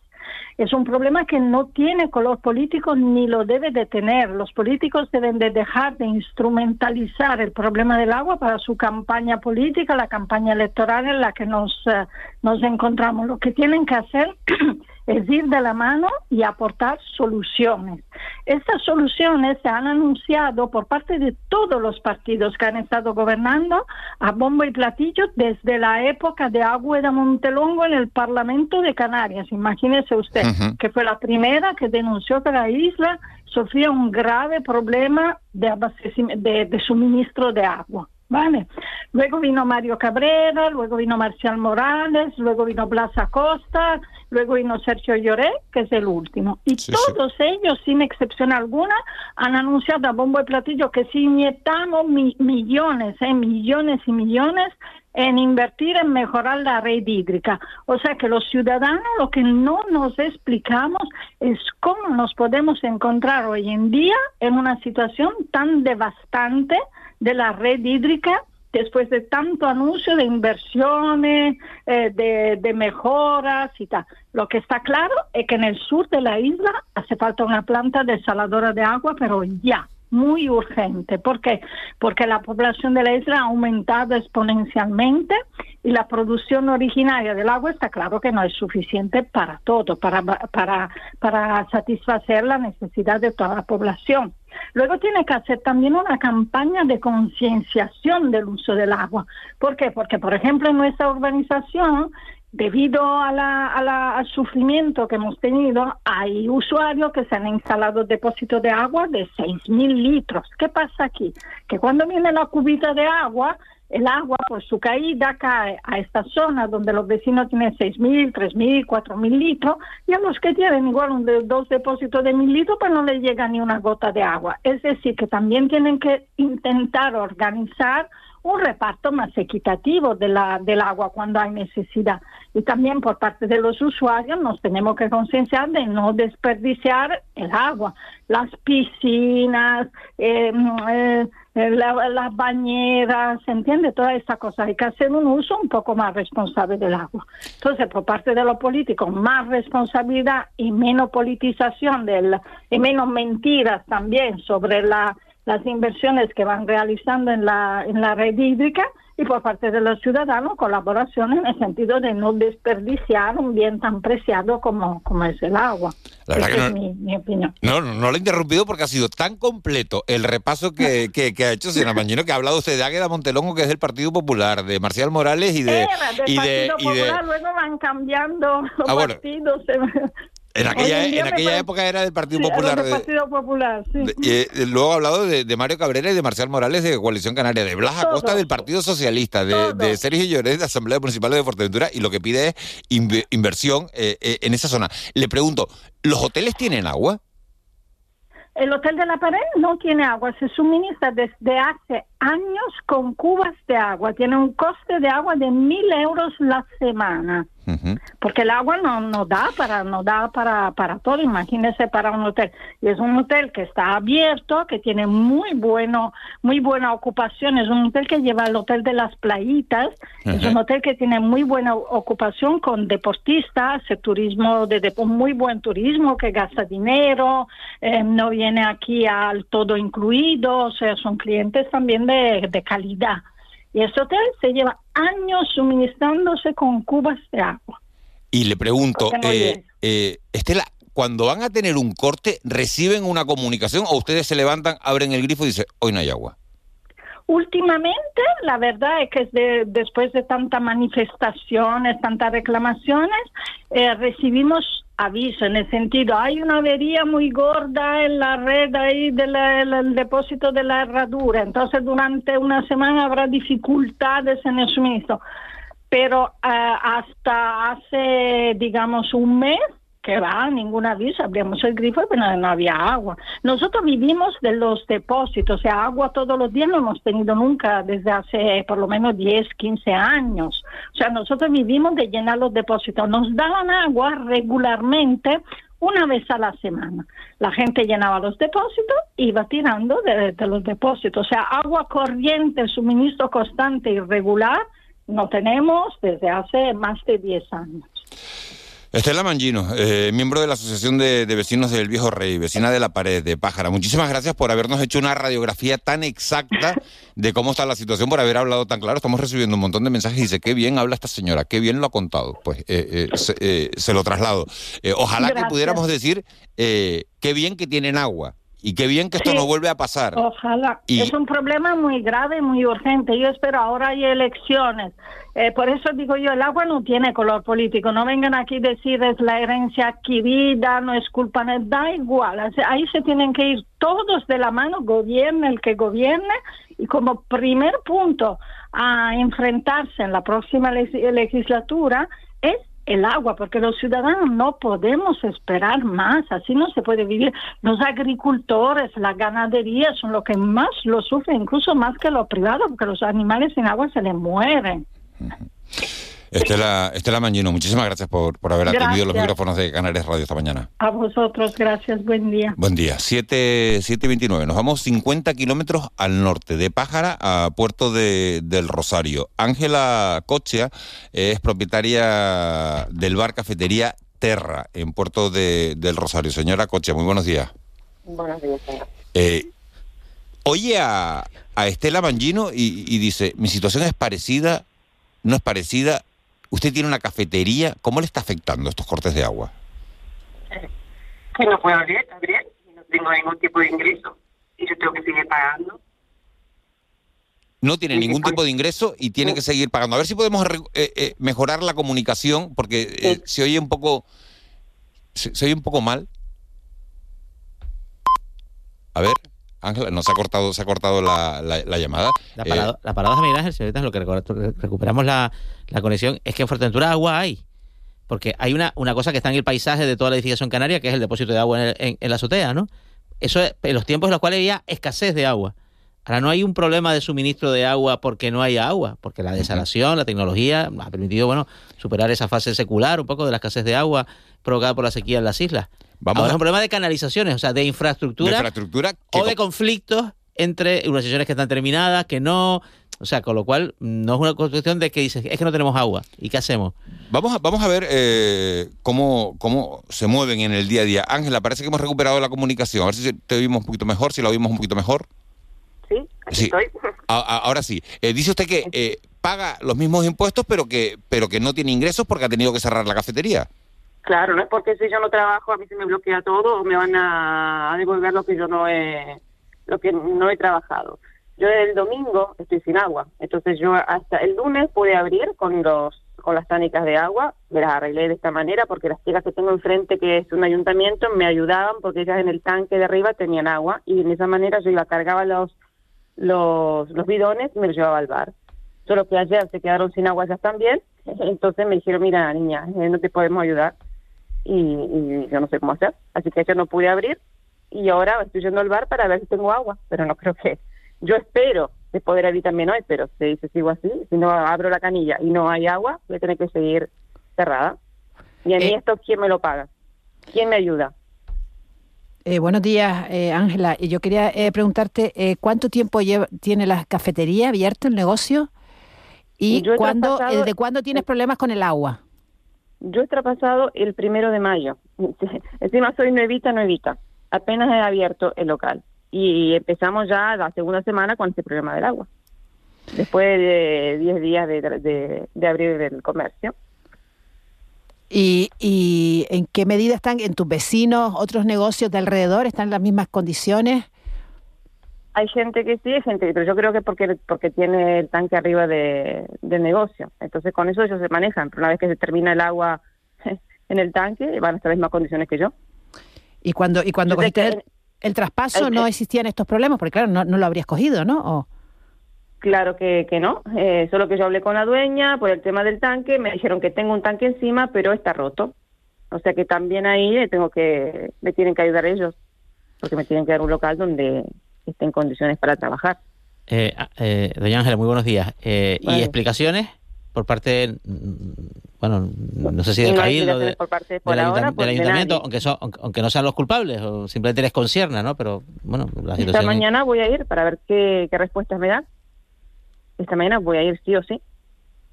Es un problema que no tiene color político ni lo debe de tener. Los políticos deben de dejar de instrumentalizar el problema del agua para su campaña política, la campaña electoral en la que nos, eh, nos encontramos. Lo que tienen que hacer es ir de la mano y aportar soluciones. Estas soluciones se han anunciado por parte de todos los partidos que han estado gobernando a bombo y platillo desde la época de Agüeda Montelongo en el Parlamento de Canarias. Imagínese usted que fue la primera que denunció que la isla sufría un grave problema de, de suministro de agua. Vale. Luego vino Mario Cabrera, luego vino Marcial Morales, luego vino Blas Acosta, luego vino Sergio Lloré, que es el último. Y todos ellos, sin excepción alguna, han anunciado a bombo y platillo que si inyectamos millones, eh, millones y millones en invertir en mejorar la red hídrica. O sea que los ciudadanos lo que no nos explicamos es cómo nos podemos encontrar hoy en día en una situación tan devastante de la red hídrica después de tanto anuncio de inversiones, eh, de, mejoras y tal. Lo que está claro es que en el sur de la isla hace falta una planta desaladora de agua, pero ya, muy urgente. ¿Por qué? Porque la población de la isla ha aumentado exponencialmente y la producción originaria del agua está claro que no es suficiente para todo, para, para, para satisfacer la necesidad de toda la población. Luego tiene que hacer también una campaña de concienciación del uso del agua. ¿Por qué? Porque, por ejemplo, en nuestra urbanización debido a la, al sufrimiento que hemos tenido, hay usuarios que se han instalado depósitos de agua de 6.000 litros. ¿Qué pasa aquí? Que cuando viene la cubita de agua, el agua por su caída cae a esta zona donde los vecinos tienen 6.000, 3.000, 4.000 litros y a los que tienen igual un dos depósitos de 1.000 litros pues no les llega ni una gota de agua. Es decir, que también tienen que intentar organizar un reparto más equitativo de la, del agua cuando hay necesidad. Y también por parte de los usuarios nos tenemos que concienciar de no desperdiciar el agua. Las piscinas, eh, eh, las bañeras, ¿se entiende? Toda esta cosa. Hay que hacer un uso un poco más responsable del agua. Entonces, por parte de los políticos, más responsabilidad y menos politización del, y menos mentiras también sobre la las inversiones que van realizando en la, en la red hídrica y por parte de los ciudadanos colaboración en el sentido de no desperdiciar un bien tan preciado como, como es el agua. La verdad que no, es mi, mi opinión. no, no, lo he interrumpido porque ha sido tan completo el repaso que, que, que ha hecho, señora Mañino, que ha hablado usted de Águeda Montelongo, que es del Partido Popular, de Marcial Morales y de... Era del y de, Partido y de- Popular, luego van cambiando los Ah, bueno. partidos. En aquella, Hoy en aquella época era del Partido Sí, Popular. del de- Partido Popular, sí. de- y, eh, luego ha hablado de, de Mario Cabrera y de Marcial Morales de Coalición Canaria, de Blas Acosta Todo. del Partido Socialista, de, Sergio Lloret de Asamblea Municipal de Fuerteventura y lo que pide es inve- inversión eh, eh, en esa zona. Le pregunto, ¿los hoteles tienen agua? El Hotel de la Pared no tiene agua, se suministra desde hace años con cubas de agua. Tiene un coste de agua de mil euros la semana. Porque el agua no, no da para no da para, para todo, imagínese para un hotel. Y es un hotel que está abierto, que tiene muy bueno, muy buena ocupación, es un hotel que lleva el hotel de las playitas, es Ajá. un hotel que tiene muy buena ocupación con deportistas, el turismo de, depo- muy buen turismo que gasta dinero, eh, no viene aquí al todo incluido, o sea, son clientes también de, de calidad. Y este hotel se lleva años suministrándose con cubas de agua. Y le pregunto, no eh, eh, Estela, cuando van a tener un corte, ¿reciben una comunicación o ustedes se levantan, abren el grifo y dicen, hoy no hay agua? Últimamente, la verdad es que de- después de tantas manifestaciones, tantas reclamaciones, eh, recibimos aviso en el sentido, hay una avería muy gorda en la red ahí del el depósito de la herradura, entonces durante una semana habrá dificultades en el suministro. Pero eh, hasta hace, digamos, un mes, que va, ningún aviso, abríamos el grifo y no había agua. Nosotros vivimos de los depósitos, o sea, agua todos los días no hemos tenido nunca desde hace por lo menos 10, 15 años. O sea, nosotros vivimos de llenar los depósitos. Nos daban agua regularmente una vez a la semana. La gente llenaba los depósitos iba tirando de, de los depósitos. O sea, agua corriente, suministro constante y regular, no tenemos desde hace más de 10 años. Estela Mangino, eh, miembro de la Asociación de, de Vecinos del Viejo Rey, vecina de la pared de Pájara. Muchísimas gracias por habernos hecho una radiografía tan exacta de cómo está la situación, por haber hablado tan claro. Estamos recibiendo un montón de mensajes y dice, qué bien habla esta señora, qué bien lo ha contado. Pues eh, eh, se, eh, se lo traslado. Eh, ojalá Gracias. que pudiéramos decir, eh, qué bien que tienen agua y qué bien que esto Sí. no vuelve a pasar. Ojalá. Y- Es un problema muy grave, muy urgente. Yo espero, ahora hay elecciones. Eh, por eso digo yo, el agua no tiene color político. No vengan aquí a decir es la herencia adquirida, no es culpa, no- da igual. Ahí se tienen que ir todos de la mano, gobierne el que gobierne, y como primer punto a enfrentarse en la próxima leg- legislatura el agua, porque los ciudadanos no podemos esperar más, así no se puede vivir. Los agricultores, la ganadería son los que más lo sufren, incluso más que los privados, porque los animales sin agua se les mueren. Estela, Estela Mangino, muchísimas gracias por, por haber atendido los micrófonos de Canarias Radio esta mañana. A vosotros, gracias, buen día. Buen día, 7, 7 y 29. Nos vamos 50 kilómetros al norte, de Pájara a Puerto de- del Rosario. Ángela Cochea es propietaria del bar cafetería Terra en Puerto de- del Rosario. Señora Cochea, muy buenos días. Buenos días, señor. Eh, oye a, a Estela Mangino y, y dice, mi situación es parecida, no es parecida. Usted tiene una cafetería, ¿cómo le está afectando estos cortes de agua? Que no puedo abrir, no tengo ningún tipo de ingreso. Y yo tengo que seguir pagando. no tiene ningún tipo de ingreso y tiene que seguir pagando. A ver si podemos eh, eh, mejorar la comunicación, porque eh, se oye un poco, se, se oye un poco mal. A ver, Ángela, no se ha cortado, se ha cortado la, la- la llamada. La, Eh, parado- la paradoja, Miguel Ángel, señoritas, lo que recu- recuperamos la, la conexión es que en Fuerteventura agua hay. Porque hay una, una cosa que está en el paisaje de toda la edificación canaria, que es el depósito de agua en, el- en- en la azotea, ¿no? Eso es en los tiempos en los cuales había escasez de agua. Ahora no hay un problema de suministro de agua porque no haya agua, porque la desalación, la tecnología ha permitido, bueno, superar esa fase secular un poco de la escasez de agua provocada por la sequía en las islas. Vamos Ahora a- es un problema de canalizaciones, o sea, de infraestructura, De infraestructura que o de conflictos entre unas sesiones que están terminadas, que no, o sea, con lo cual no es una construcción de que dices, es que no tenemos agua, ¿y qué hacemos? Vamos a, vamos a ver eh, cómo, cómo se mueven en el día a día. Ángela, parece que hemos recuperado la comunicación. A ver si te oímos un poquito mejor, si la oímos un poquito mejor. Sí, aquí Sí. estoy. A- a- ahora sí. Eh, dice usted que eh, paga los mismos impuestos, pero que, pero que no tiene ingresos porque ha tenido que cerrar la cafetería. Claro, no es porque si yo no trabajo a mí se me bloquea todo o me van a, devolver lo que yo no he lo que no he trabajado. Yo el domingo estoy sin agua, entonces yo hasta el lunes pude abrir con los con las tánicas de agua, me las arreglé de esta manera porque las chicas que tengo enfrente, que es un ayuntamiento, me ayudaban porque ellas en el tanque de arriba tenían agua y de esa manera yo iba, cargaba los los, los bidones me los llevaba al bar. Solo que ayer se quedaron sin agua ellas también, entonces me dijeron, mira niña, eh, no te podemos ayudar y, y yo no sé cómo hacer. Así que yo no pude abrir y ahora estoy yendo al bar para ver si tengo agua, pero no creo que... Yo espero de poder abrir también hoy, pero si, si sigo así, si no abro la canilla y no hay agua, voy a tener que seguir cerrada. Y a mí esto, ¿quién me lo paga? ¿Quién me ayuda? Eh, buenos días, eh, Ángela. Y yo quería eh, preguntarte eh, cuánto tiempo lleva, tiene la cafetería abierta, el negocio, y cuándo, desde cuándo tienes problemas con el agua. Yo he traspasado el primero de mayo. Encima soy nuevita, nuevita. Apenas he abierto el local. Y empezamos ya la segunda semana con este problema del agua. Después de 10 días de, de, abrir el comercio. ¿Y, ¿Y en qué medida están en tus vecinos, otros negocios de alrededor? ¿Están en las mismas condiciones? Hay gente que sí, hay gente pero yo creo que porque porque tiene el tanque arriba de, del negocio. Entonces con eso ellos se manejan. Pero una vez que se termina el agua en el tanque, van a estar en las mismas condiciones que yo. Y cuando, y cuando cogiste el, el traspaso no existían estos problemas, porque claro, no, no lo habrías cogido, ¿no? O- Claro que, que no, eh, solo que yo hablé con la dueña por el tema del tanque, me dijeron que tengo un tanque encima, pero está roto. O sea que también ahí tengo que, me tienen que ayudar ellos, porque me tienen que dar un local donde esté en condiciones para trabajar. Eh, eh, doña Ángela, muy buenos días. Eh, ¿Y explicaciones por parte, mm, bueno, no sé si del no de- por parte del, por ayuntam- ahora, del pues, de ayuntamiento, aunque, son, aunque, no sean los culpables, o simplemente les concierna, ¿no? Pero bueno, la Esta situación... mañana voy a ir para ver qué, qué respuestas me dan. Esta mañana voy a ir sí o sí.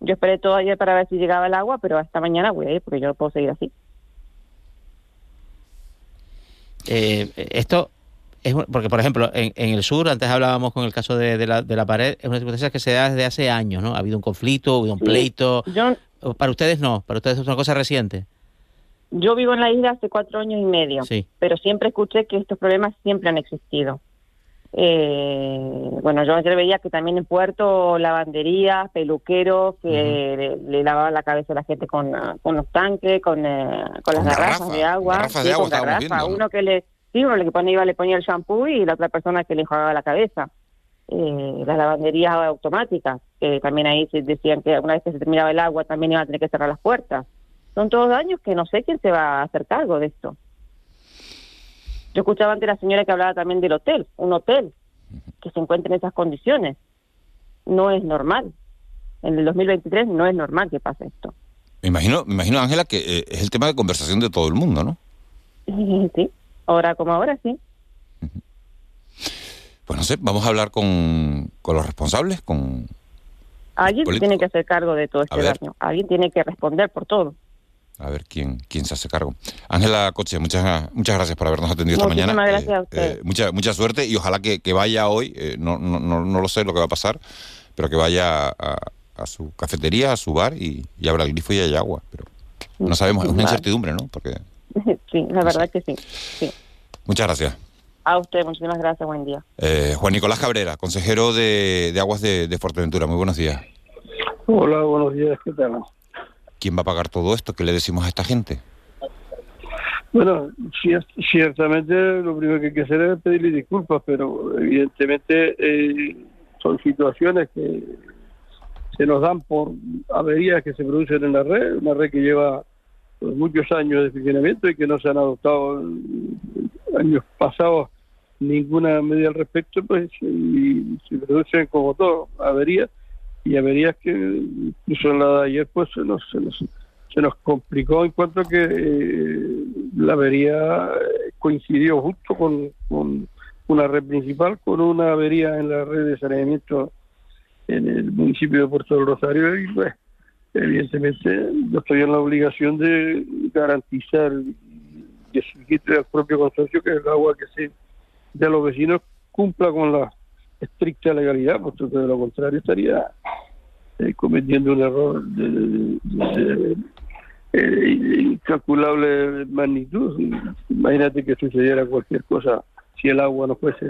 Yo esperé todo ayer para ver si llegaba el agua, pero esta mañana voy a ir porque yo no puedo seguir así. Eh, esto es un- porque, por ejemplo, en, en el sur, antes hablábamos con el caso de, de la, de la pared, es una circunstancia que se da desde hace años, ¿no? Ha habido un conflicto, ha habido un Sí. pleito. Yo, Para ustedes no, para ustedes es una cosa reciente. yo vivo en la isla hace cuatro años y medio. Sí. pero siempre escuché que estos problemas siempre han existido. Eh, bueno, yo ayer veía que también en Puerto lavanderías, peluqueros que le, le lavaban la cabeza a la gente con, ah, con los tanques, con, eh, con las garrafas garrafa, de agua, garrafas sí, de agua con estábamos garrafa. viendo, ¿no? uno que le sí, uno le ponía, le ponía el shampoo y la otra persona que le enjuagaba la cabeza. Eh, las lavanderías automáticas, que también ahí se decían que una vez que se terminaba el agua también iban a tener que cerrar las puertas. Son todos daños que no sé quién se va a hacer cargo de esto. Yo escuchaba antes la señora que hablaba también del hotel, un hotel que se encuentre en esas condiciones. No es normal. En el 2023 no es normal que pase esto. Me imagino, me imagino Ángela, que eh, es el tema de conversación de todo el mundo, ¿no? Sí, ahora como ahora sí. Pues no sé, vamos a hablar con, con los responsables, con... Alguien políticos. tiene que hacer cargo de todo este daño. Alguien tiene que responder por todo. A ver quién, quién se hace cargo. Ángela Coche, muchas, muchas gracias por habernos atendido esta mañana. gracias a Eh, usted. eh, mucha, mucha suerte y ojalá que, que vaya hoy, eh, no, no, no, no lo sé lo que va a pasar, pero que vaya a, a su cafetería, a su bar y, y abra el grifo y haya agua. Pero no sabemos, es una Vale. incertidumbre, ¿no? Porque sí, la verdad que sí. sí. Muchas gracias. A usted, muchísimas gracias. Buen día. Eh, Juan Nicolás Cabrera, consejero de, de Aguas de, de Fuerteventura. Muy buenos días. Hola, buenos días, ¿qué tal? ¿Quién va a pagar todo esto? ¿Qué le decimos a esta gente? Bueno, cier- ciertamente lo primero que hay que hacer es pedirle disculpas, pero evidentemente eh, son situaciones que se nos dan por averías que se producen en la red, una red que lleva muchos años de funcionamiento y que no se han adoptado en años pasados ninguna medida al respecto, pues y se producen como todo, averías y averías que incluso en la de ayer pues se nos, se nos, se nos complicó en cuanto que eh, la avería eh, coincidió justo con, con una red principal, con una avería en la red de saneamiento en el municipio de Puerto del Rosario y pues evidentemente yo estoy en la obligación de garantizar y exigirle al propio consorcio que el agua que se de los vecinos cumpla con la estricta legalidad, puesto que de lo contrario estaría eh, cometiendo un error de, de- de- de incalculable magnitud. Imagínate que sucediera cualquier cosa si el agua no fuese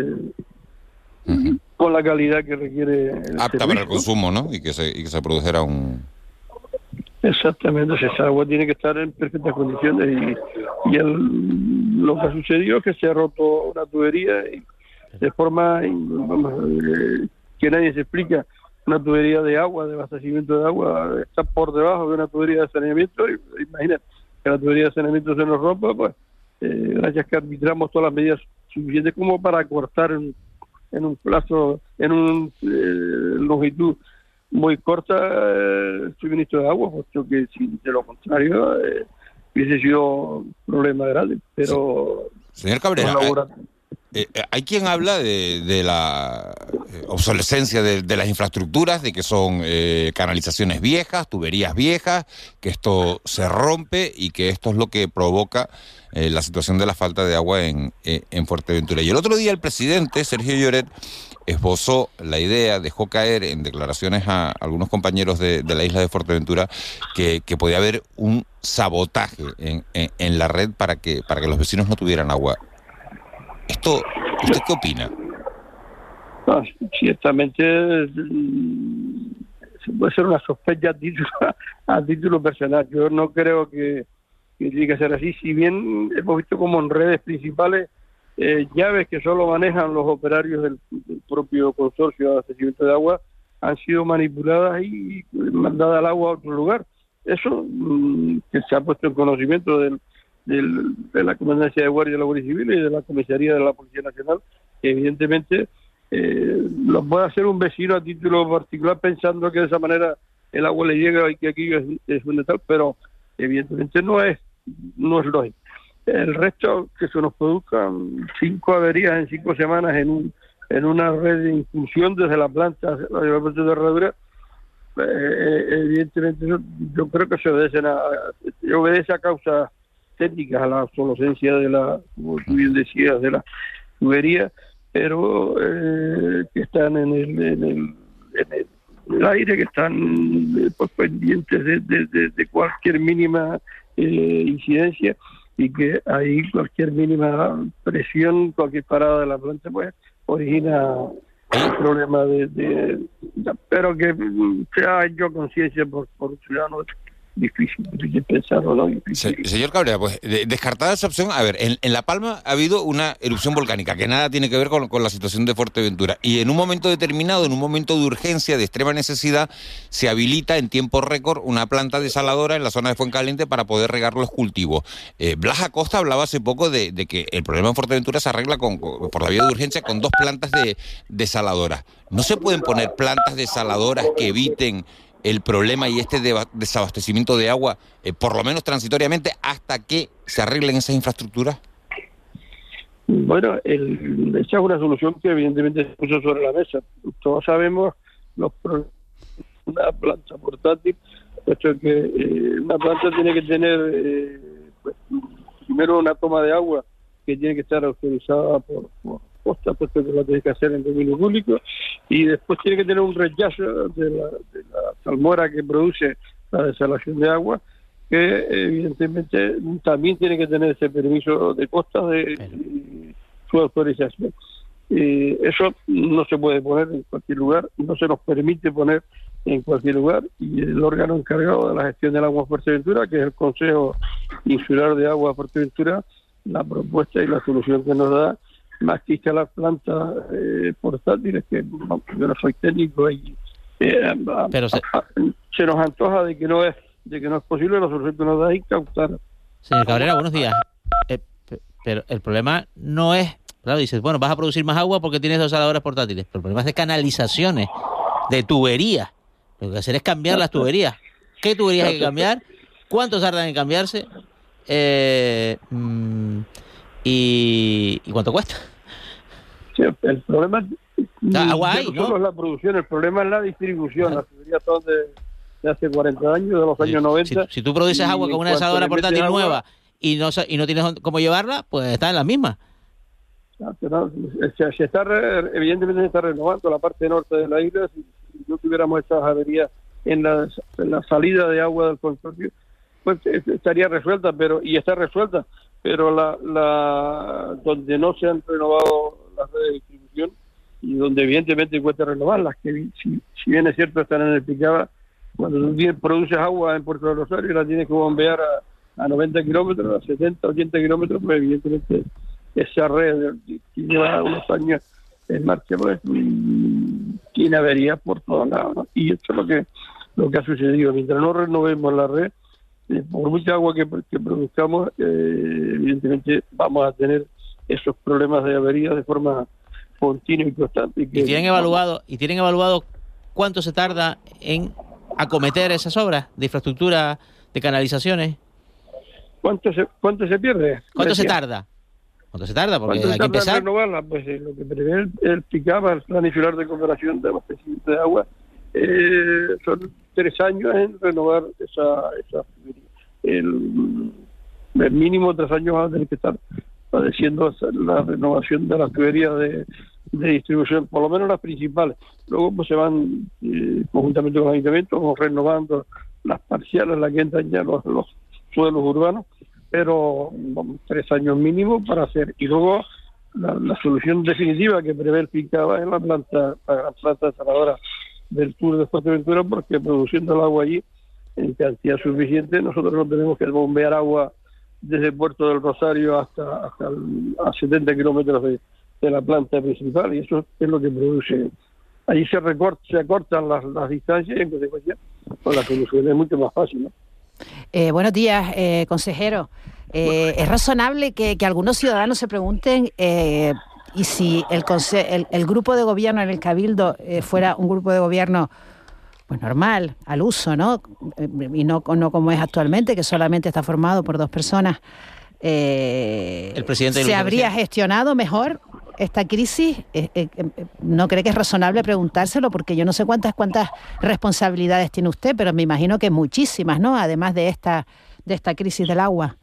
con la calidad que requiere el Apta para el consumo, ¿no? Y que se, y que se produjera un... Exactamente, esa agua tiene que estar en perfectas condiciones y, lo que sucedió es que se ha roto una tubería y de forma vamos, eh, que nadie se explica. Una tubería de agua, de abastecimiento de agua, está por debajo de una tubería de saneamiento. Y, imagínate que la tubería de saneamiento se nos rompa, pues eh, gracias que arbitramos todas las medidas suficientes como para cortar en, un plazo, en una longitud muy corta eh, el suministro de agua, puesto que si de lo contrario eh, hubiese sido un problema grande. Pero Señor Cabrera, eh, hay quien habla de, de la obsolescencia de, de las infraestructuras, de que son eh, canalizaciones viejas, tuberías viejas, que esto se rompe y que esto es lo que provoca eh, la situación de la falta de agua en, en Fuerteventura. Y el otro día el presidente, Sergio Lloret, esbozó la idea, dejó caer en declaraciones a algunos compañeros de, la isla de Fuerteventura que, podía haber un sabotaje en, la red para que, para que los vecinos no tuvieran agua. Esto, ¿usted qué opina? Ciertamente mm, se puede ser una sospecha a título, a título personal. Yo no creo que, que tiene que ser así. Si bien hemos visto como en redes principales eh, llaves que solo manejan los operarios del, del propio consorcio de abastecimiento de agua han sido manipuladas y mandadas al agua a otro lugar. Eso mm, que se ha puesto en conocimiento del, de la Comandancia de Guardia de la Guardia Civil y de la Comisaría de la Policía Nacional, que evidentemente eh, lo puede hacer un vecino a título particular pensando que de esa manera el agua le llega y que aquello es, es un pero evidentemente no es, no es lógico. El resto que se nos produzcan cinco averías en cinco semanas en un en una red de inclusión desde la planta hacia la de herradura, eh, evidentemente eso yo creo que se obedecen a, obedece a causas técnicas, a la obsolescencia de la, como tú bien decías, de la tubería, pero eh, que están en el, en el, en el- en el aire, que están eh, pues, pendientes de, de- de- de cualquier mínima eh, incidencia y que ahí cualquier mínima presión, cualquier parada de la planta, pues origina un problema de, de- pero que mm, sea hecho conciencia por, por un ciudadano difícil, difícil pensarlo. Se- señor Cabrera, pues de- descartada esa opción, a ver, en, La Palma ha habido una erupción volcánica que nada tiene que ver con, la situación de Fuerteventura y en un momento determinado, en un momento de urgencia, de extrema necesidad, se habilita en tiempo récord una planta desaladora en la zona de Fuencaliente para poder regar los cultivos. Eh, Blas Acosta hablaba hace poco de, que el problema en Fuerteventura se arregla con- por la vía de urgencia con dos plantas de desaladoras. ¿No se pueden poner plantas desaladoras que eviten el problema y este desabastecimiento de agua, eh, por lo menos transitoriamente, hasta que se arreglen esas infraestructuras? Bueno, el- esa es una solución que evidentemente se puso sobre la mesa. Todos sabemos los problemas una planta portátil, puesto que eh, una planta tiene que tener eh, pues, primero una toma de agua que tiene que estar autorizada por Costa, puesto que la tiene que hacer en dominio público, y después tiene que tener un rechazo de la, de la salmuera que produce la desalación de agua, que evidentemente también tiene que tener ese permiso de Costa de, de su autorización. Eh, eso no se puede poner en cualquier lugar, no se nos permite poner en cualquier lugar y el órgano encargado de la gestión del agua de Fuerteventura, que es el Consejo Insular de Agua de Fuerteventura, la propuesta y la solución que nos da, más que instalar plantas eh, portátiles, que yo no soy técnico y eh, Pero se- a- se nos antoja de que no es de que no es posible, la solución que nos da es incautar Señor Cabrera, buenos días. Eh, pe- pero el problema no es, claro, dices, bueno, vas a producir más agua porque tienes dos saladores portátiles, pero el problema es de canalizaciones, de tuberías. Lo que hacer es cambiar las tuberías. ¿Qué tuberías hay que cambiar? ¿Cuánto tardan en cambiarse? Eh, mm, y, ¿Y cuánto cuesta? Sí, el problema no ¿no? solo es la producción, el problema es la distribución. Las tuberías son de, de hace 40 años, de los años 90. Si tú produces agua con una metes portátil agua, nueva y no, y no tienes cómo llevarla, pues está en la misma. Ah, pero Se, se está re- evidentemente se está renovando la parte norte de la isla. Si, si no tuviéramos estas averías en la, en la salida de agua del consorcio, pues eh, estaría resuelta, pero y está resuelta. Pero la, la donde no se han renovado redes de distribución y donde evidentemente cuesta renovarlas, que si, si bien es cierto están en el Picaba, cuando tú produces agua en Puerto del Rosario la tienes que bombear a, a 90 kilómetros, a 70, 80 kilómetros, pues evidentemente esa red lleva unos años en marcha pues tiene averías por todos lados ¿no? y esto es lo que lo que ha sucedido mientras no renovemos la red eh, por mucha agua que, que produzcamos eh, evidentemente vamos a tener esos problemas de averías de forma continua y constante que Y tienen evaluado, y tienen evaluado cuánto se tarda en acometer esas obras de infraestructura, de canalizaciones. ¿Cuánto se, cuánto se pierde? ¿Cuánto se tarda? ¿Cuánto se tarda? Porque ¿Cuánto hay que empezar. renovarla? Pues eh, lo que prevé el, el PICABA, el Plan Insular de Cooperación de Abastecimiento de Agua, eh, son tres años en renovar esa, esa el, el mínimo tres años va a tener que estar padeciendo la renovación de las tuberías de, distribución, por lo menos las principales. Luego pues se van eh, conjuntamente con los ayuntamientos renovando las parciales, las que entran ya los, los suelos urbanos, pero tres años mínimo para hacer. Y luego la, solución definitiva que prevé el PICABA es la planta, la planta desaladora del Tour de Fuerteventura, porque produciendo el agua allí en cantidad suficiente, nosotros no tenemos que bombear agua desde Puerto del Rosario hasta, hasta el- a 70 kilómetros de, de la planta principal, y eso es lo que produce. Allí se, recorta, se acortan las, las distancias y en consecuencia pues, la solución es mucho más fácil. ¿no? Eh, buenos días, eh, consejero. Eh, es razonable que, que algunos ciudadanos se pregunten eh, y si el, conse- el, el grupo de gobierno en el Cabildo eh, fuera un grupo de gobierno pues normal, al uso, ¿no? Eh, Y no, no como es actualmente, que solamente está formado por dos personas. eh, El presidente ¿Se habría gestionado mejor esta crisis? Eh, eh, eh, ¿No cree que es razonable preguntárselo? Porque yo no sé cuántas cuántas responsabilidades tiene usted, pero me imagino que muchísimas, ¿no? Además de esta de esta crisis del agua.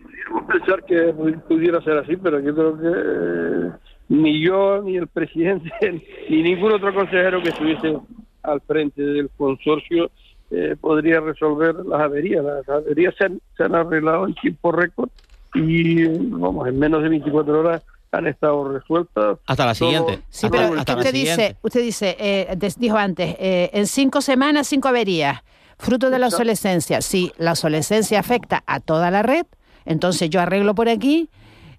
Podríamos pensar que pudiera ser así, pero yo creo que eh, ni yo, ni el presidente, ni ningún otro consejero que estuviese al frente del consorcio eh, podría resolver las averías. Las averías se han, se han arreglado en tiempo récord y, vamos, en menos de 24 horas han estado resueltas. Hasta la Todo- siguiente. Sí, pero el es que tiempo. usted dice, usted dice, eh, dijo antes, eh, en cinco semanas, cinco averías, fruto de la obsolescencia. Si la obsolescencia afecta a toda la red, entonces yo arreglo por aquí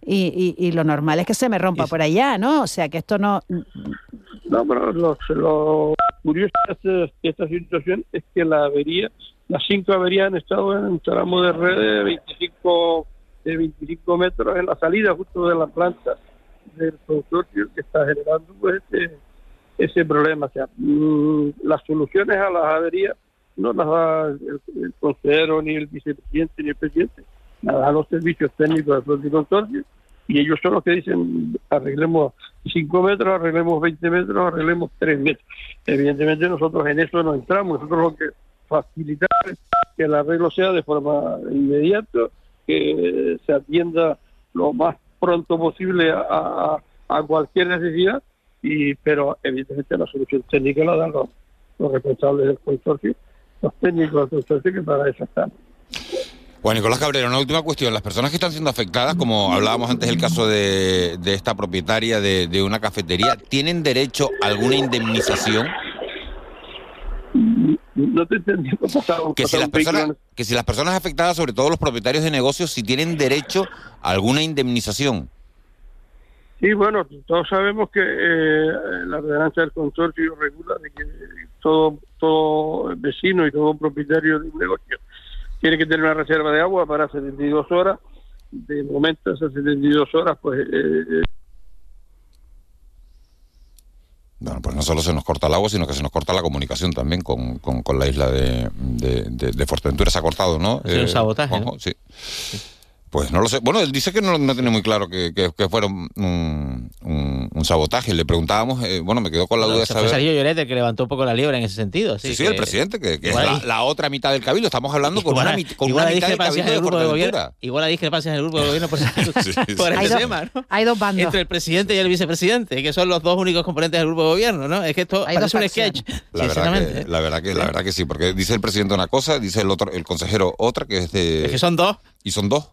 y, y- y lo normal es que se me rompa por allá, ¿no? O sea, que esto no... No, pero lo, lo curioso de este- de esta situación es que la avería, las cinco averías han estado en un tramo de red de 25, de 25 metros en la salida justo de la planta del consorcio que está generando pues ese, ese problema. O sea, mm, la las soluciones a las averías no las da el, el consejero, ni el vicepresidente, ni el presidente, las dan los servicios técnicos del propio consorcio y ellos son los que dicen arreglemos 5 metros, arreglemos 20 metros, arreglemos 3 metros. Evidentemente nosotros en eso no entramos, nosotros lo que facilitar que el arreglo sea de forma inmediata, que se atienda lo más pronto posible a, cualquier necesidad, y pero evidentemente la solución técnica la dan los, los responsables del consorcio, los técnicos del consorcio que para eso están. Bueno, Nicolás Cabrera, una última cuestión. Las personas que están siendo afectadas, como hablábamos antes del caso de, de esta propietaria de, de una cafetería, ¿tienen derecho a alguna indemnización? No te entendí. pasado- Que si, las personas, que si las personas afectadas, sobre todo los propietarios de negocios, si tienen derecho a alguna indemnización. Sí, bueno, todos sabemos que eh, la ordenanza del consorcio regula de que todo, todo vecino y todo propietario de un negocio tiene que tener una reserva de agua para 72 horas. De momento, esas 72 horas, pues eh, eh, Bueno, pues no solo se nos corta el agua, sino que se nos corta la comunicación también con, con- con la isla de, de, de- de Fuerteventura. Se ha cortado, ¿no? Ha sido un Eh, sabotaje, Juanjo? Sí. Pues no lo sé. Bueno, él dice que no, no tiene muy claro que, que, que fuera un, un- un- sabotaje. Le preguntábamos, eh, bueno, me quedó con la duda de saber... Sergio Lloret el que levantó un poco la liebre en ese sentido. Sí, sí, que- el presidente, que, que es la, la otra mitad del cabildo. Estamos hablando con igual una, con igual una mitad del cabildo en el de grupo de gobierno. Igual hay discrepancias en el grupo de gobierno por, por Hay ese dos- tema, ¿no? Hay dos bandos. Entre el presidente y el vicepresidente, que son los dos únicos componentes del grupo de gobierno, ¿no? Es que esto Hay parece dos un sketch. facciones. La Sí, verdad, que, la verdad que la verdad que sí, porque dice el presidente una cosa, dice el otro, el consejero otra, que es de. Es que son dos. Y son dos.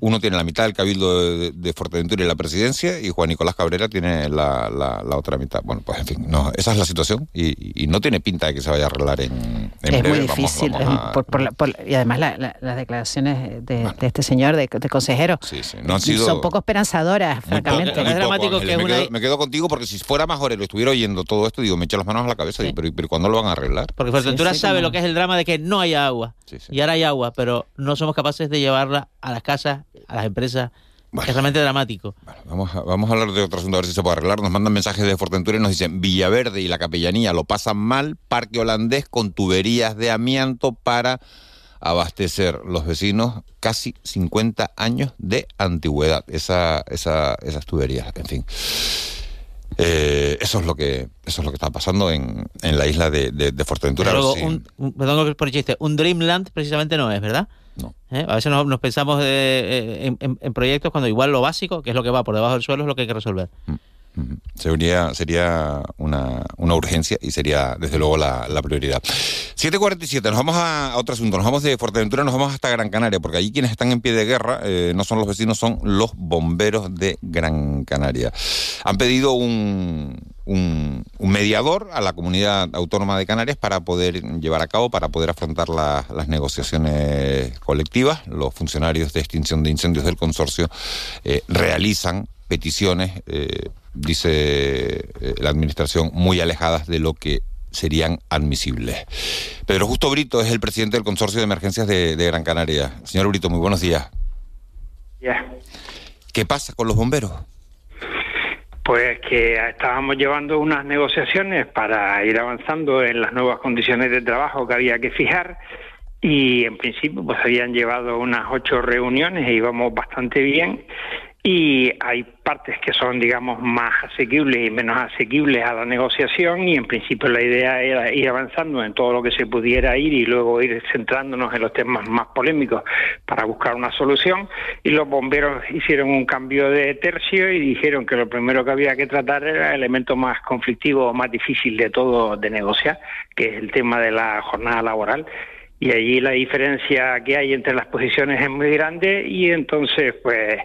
Uno tiene la mitad del cabildo de, de Fuerteventura y la presidencia, y Juan Nicolás Cabrera tiene la, la- la otra mitad. Bueno, pues en fin, no, esa es la situación, y, y no tiene pinta de que se vaya a arreglar en, en es breve. muy difícil. vamos es a- por- por la- por- y además la- la- las declaraciones de, de este señor, de, de consejero, no han sido- son poco esperanzadoras, Muy poco, francamente. muy poco, Ángeles. me, quedo, me quedo contigo porque si fuera más lo estuviera oyendo todo esto, digo, me echo las manos a la cabeza, digo, pero, pero ¿cuándo lo van a arreglar? Porque Fuerteventura Sí, sí, sabe como- lo que es el drama de que no hay agua. Y ahora hay agua, pero no somos capaces de llevarla a las casas, a las empresas. Es realmente dramático. Vamos a, vamos a hablar de otro asunto, a ver si se puede arreglar. Nos mandan mensajes de Fuerteventura y nos dicen Villaverde y la capellanía lo pasan mal, parque holandés con tuberías de amianto para abastecer los vecinos casi 50 años de antigüedad. Esa, esa, esas tuberías, en fin. Eh, eso es lo que eso es lo que está pasando en, en la isla de, de- un, un- perdón por el chiste, un Dreamland precisamente no es, ¿verdad? No. ¿Eh? A veces nos, nos pensamos eh, eh, en, proyectos cuando igual lo básico, que es lo que va por debajo del suelo, es lo que hay que resolver. Sería, sería una, una urgencia y sería, desde luego, la, la prioridad. 7.47, nos vamos a, otro asunto. Nos vamos de Fuerteventura, nos vamos hasta Gran Canaria, porque allí quienes están en pie de guerra eh, no son los vecinos, son los bomberos de Gran Canaria. Han pedido un, un, un mediador a la comunidad autónoma de Canarias para poder llevar a cabo, para poder afrontar la- las negociaciones colectivas. Los funcionarios de extinción de incendios del consorcio eh, realizan peticiones, eh, dice eh, la administración, muy alejadas de lo que serían admisibles. Pedro Justo Brito es el presidente del Consorcio de Emergencias de, de Gran Canaria. Señor Brito, muy buenos días. ¿Qué pasa con los bomberos? pues que estábamos llevando unas negociaciones para ir avanzando en las nuevas condiciones de trabajo que había que fijar y en principio pues habían llevado unas ocho reuniones e íbamos bastante bien y hay partes que son digamos más asequibles y menos asequibles a la negociación y en principio la idea era ir avanzando en todo lo que se pudiera ir y luego ir centrándonos en los temas más polémicos para buscar una solución. Y los bomberos hicieron un cambio de tercio y dijeron que lo primero que había que tratar era el elemento más conflictivo o más difícil de todo de negociar que es el tema de la jornada laboral. Y allí la diferencia que hay entre las posiciones es muy grande y entonces pues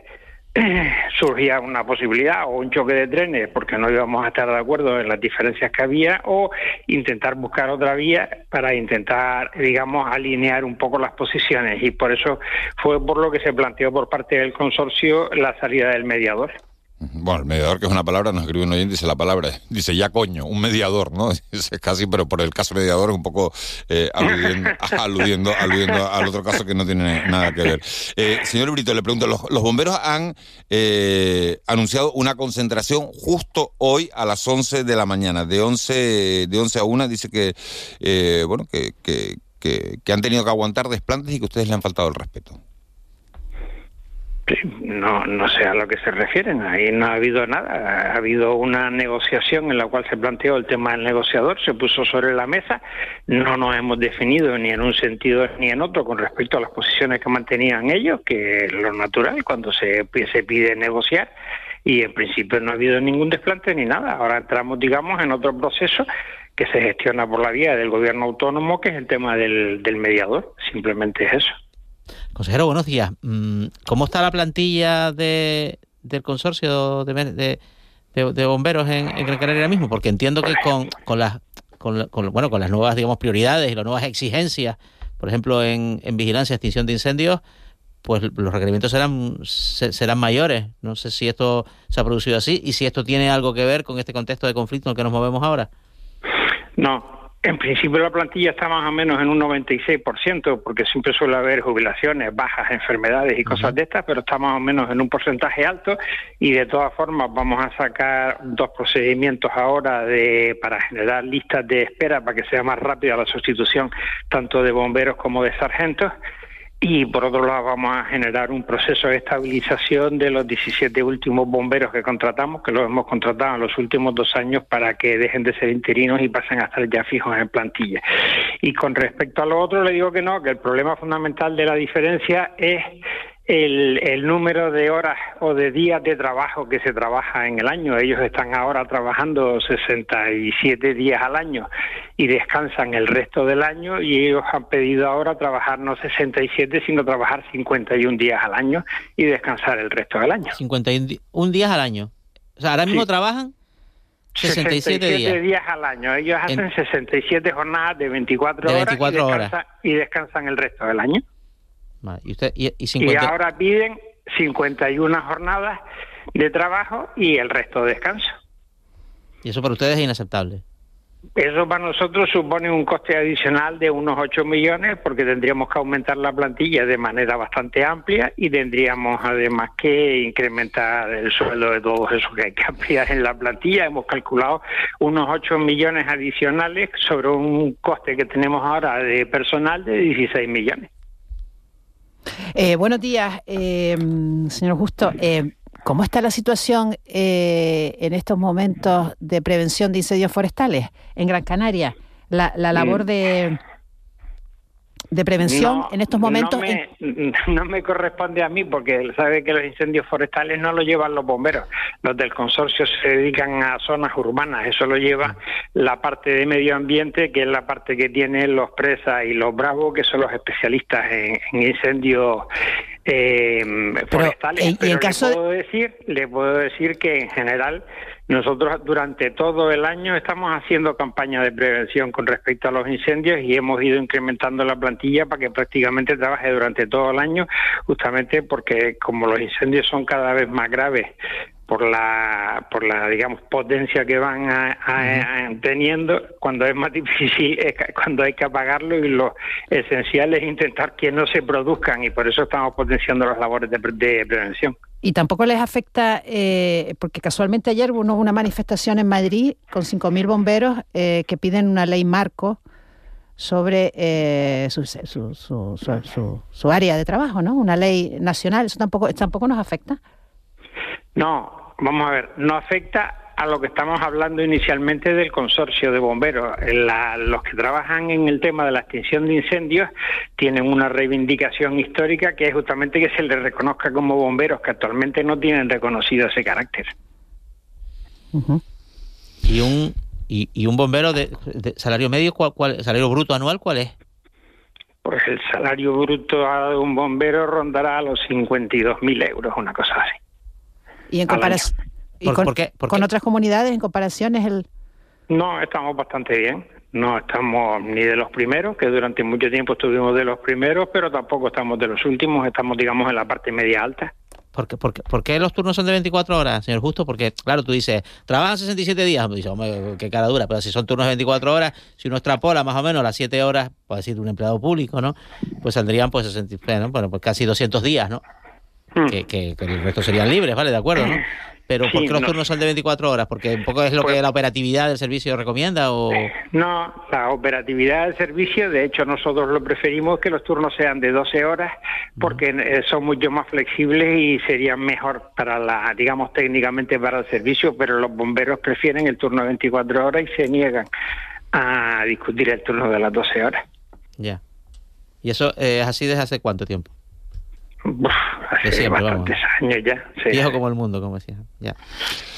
surgía una posibilidad o un choque de trenes porque no íbamos a estar de acuerdo en las diferencias que había o intentar buscar otra vía para intentar digamos alinear un poco las posiciones y por eso fue por lo que se planteó por parte del consorcio la salida del mediador. Bueno, el mediador, que es una palabra, nos escribe un oyente, dice la palabra, dice ya coño, un mediador, ¿no? Es casi, pero por el caso mediador es un poco eh, aludiendo, aludiendo, aludiendo, al otro caso que no tiene nada que ver. Eh, señor Brito, le pregunto, los, los bomberos han eh, anunciado una concentración justo hoy a las 11 de la mañana, de 11, de 11 a 1, dice que, eh, bueno, que, que, que, que han tenido que aguantar desplantes y que ustedes le han faltado el respeto. No, no sé a lo que se refieren. Ahí no ha habido nada. Ha habido una negociación en la cual se planteó el tema del negociador, se puso sobre la mesa. No nos hemos definido ni en un sentido ni en otro con respecto a las posiciones que mantenían ellos, que es lo natural cuando se, se pide negociar. Y en principio no ha habido ningún desplante ni nada. Ahora entramos, digamos, en otro proceso que se gestiona por la vía del gobierno autónomo, que es el tema del, del mediador. Simplemente es eso. Consejero, buenos días. Mm, ¿Cómo está la plantilla de, del consorcio de, de, bomberos en, en, Gran ahora mismo? Porque entiendo que con, con las con, bueno con las nuevas digamos prioridades y las nuevas exigencias, por ejemplo en, en vigilancia extinción de incendios, pues los requerimientos serán serán mayores. No sé si esto se ha producido así y si esto tiene algo que ver con este contexto de conflicto en el que nos movemos ahora. No, en principio la plantilla está más o menos en un 96%, porque siempre suele haber jubilaciones, bajas, enfermedades y cosas de estas, pero está más o menos en un porcentaje alto. Y de todas formas vamos a sacar dos procedimientos ahora de para generar listas de espera para que sea más rápida la sustitución tanto de bomberos como de sargentos y por otro lado vamos a generar un proceso de estabilización de los 17 últimos bomberos que contratamos, que los hemos contratado en los últimos dos años para que dejen de ser interinos y pasen a estar ya fijos en plantilla. Y con respecto a lo otro le digo que no, que el problema fundamental de la diferencia es el, el, número de horas o de días de trabajo que se trabaja en el año. Ellos están ahora trabajando 67 días al año y descansan el resto del año y ellos han pedido ahora trabajar no 67 sino trabajar 51 días al año y descansar el resto del año. 51 días al año. O sea, ahora mismo sí. trabajan 67, 67 días. días. al año. Ellos hacen en... 67 jornadas de 24, de 24 horas, y descansan, horas y descansan el resto del año. ¿Y, usted, y, y, 50... y, ahora piden 51 jornadas de trabajo y el resto de descanso. Y eso para ustedes es inaceptable. Eso para nosotros supone un coste adicional de unos 8 millones porque tendríamos que aumentar la plantilla de manera bastante amplia y tendríamos además que incrementar el sueldo de todos esos que hay que ampliar en la plantilla. Hemos calculado unos 8 millones adicionales sobre un coste que tenemos ahora de personal de 16 millones. Eh, buenos días, eh, señor Justo. Eh, ¿Cómo está la situación eh, en estos momentos de prevención de incendios forestales en Gran Canaria? La, la labor de, de prevención no, en estos momentos. No me, en... no me, corresponde a mí porque sabe que los incendios forestales no lo llevan los bomberos. Los del consorcio se dedican a zonas urbanas. Eso lo lleva la parte de medio ambiente, que es la parte que tienen los presas y los bravos, que son los especialistas en, en incendios eh, forestales. Pero, en, Pero en caso le puedo decir, le puedo decir que en general nosotros durante todo el año estamos haciendo campañas de prevención con respecto a los incendios y hemos ido incrementando la plantilla para que prácticamente trabaje durante todo el año, justamente porque como los incendios son cada vez más graves por la por la digamos potencia que van a, a, a, teniendo cuando es más difícil es cuando hay que apagarlo y lo esencial es intentar que no se produzcan y por eso estamos potenciando las labores de, de prevención y tampoco les afecta eh, porque casualmente ayer hubo una manifestación en Madrid con 5.000 bomberos eh, que piden una ley marco sobre eh, su, su, su, su, su área de trabajo, ¿no? Una ley nacional. ¿Eso tampoco, tampoco nos afecta? No, vamos a ver, no afecta a lo que estamos hablando inicialmente del consorcio de bomberos. La, los que trabajan en el tema de la extinción de incendios tienen una reivindicación histórica que es justamente que se les reconozca como bomberos, que actualmente no tienen reconocido ese carácter. Uh -huh. ¿Y, un, y, y, un bombero de, de salario medio, ¿cuál, cuál, salario bruto anual, cuál es? Pues el salario bruto de un bombero rondará a los 52.000 euros, una cosa así. Y en comparación ¿Y ¿Por, con, ¿por qué? ¿Por con qué? otras comunidades en comparación es el No, estamos bastante bien. No estamos ni de los primeros, que durante mucho tiempo estuvimos de los primeros, pero tampoco estamos de los últimos, estamos digamos en la parte media alta. ¿Por qué, por, qué, por qué, los turnos son de 24 horas, señor Justo? Porque, claro, tú dices, trabajan 67 días. Dice, hombre, qué cara dura. Pero si son turnos de 24 horas, si uno extrapola más o menos las 7 horas, por decir, un empleado público, ¿no? Pues saldrían, pues, 60, ¿no? bueno, pues casi 200 días, ¿no? Hmm. Que, que, que, el resto serían libres, ¿vale? De acuerdo, ¿no? Pero ¿por qué los turnos son de 24 horas? ¿Porque un poco es lo que pues la operatividad del servicio recomienda? o No, la operatividad del servicio, de hecho nosotros lo preferimos que los turnos sean de 12 horas porque eh, son mucho más flexibles y serían mejor para la, digamos técnicamente para el servicio, pero los bomberos prefieren el turno de 24 horas y se niegan a discutir el turno de las 12 horas. Ya. ¿Y eso eh, es así desde hace cuánto tiempo? Uf, hace siempre, bastantes años ya. Sí. Viejo como el mundo, como decía. Ya.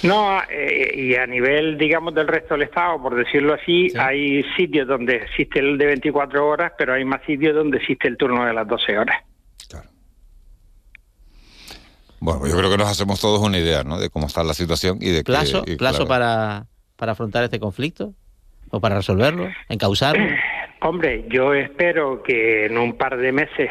No, eh, y a nivel, digamos, del resto del Estado, por decirlo así, sí. hay sitios donde existe el de 24 horas, pero hay más sitios donde existe el turno de las 12 horas. Claro. Bueno, yo creo que nos hacemos todos una idea, ¿no? De cómo está la situación y de ¿Plazo, que, y, plazo claro. para, para afrontar este conflicto? ¿O para resolverlo? ¿Encauzarlo? Hombre, yo espero que en un par de meses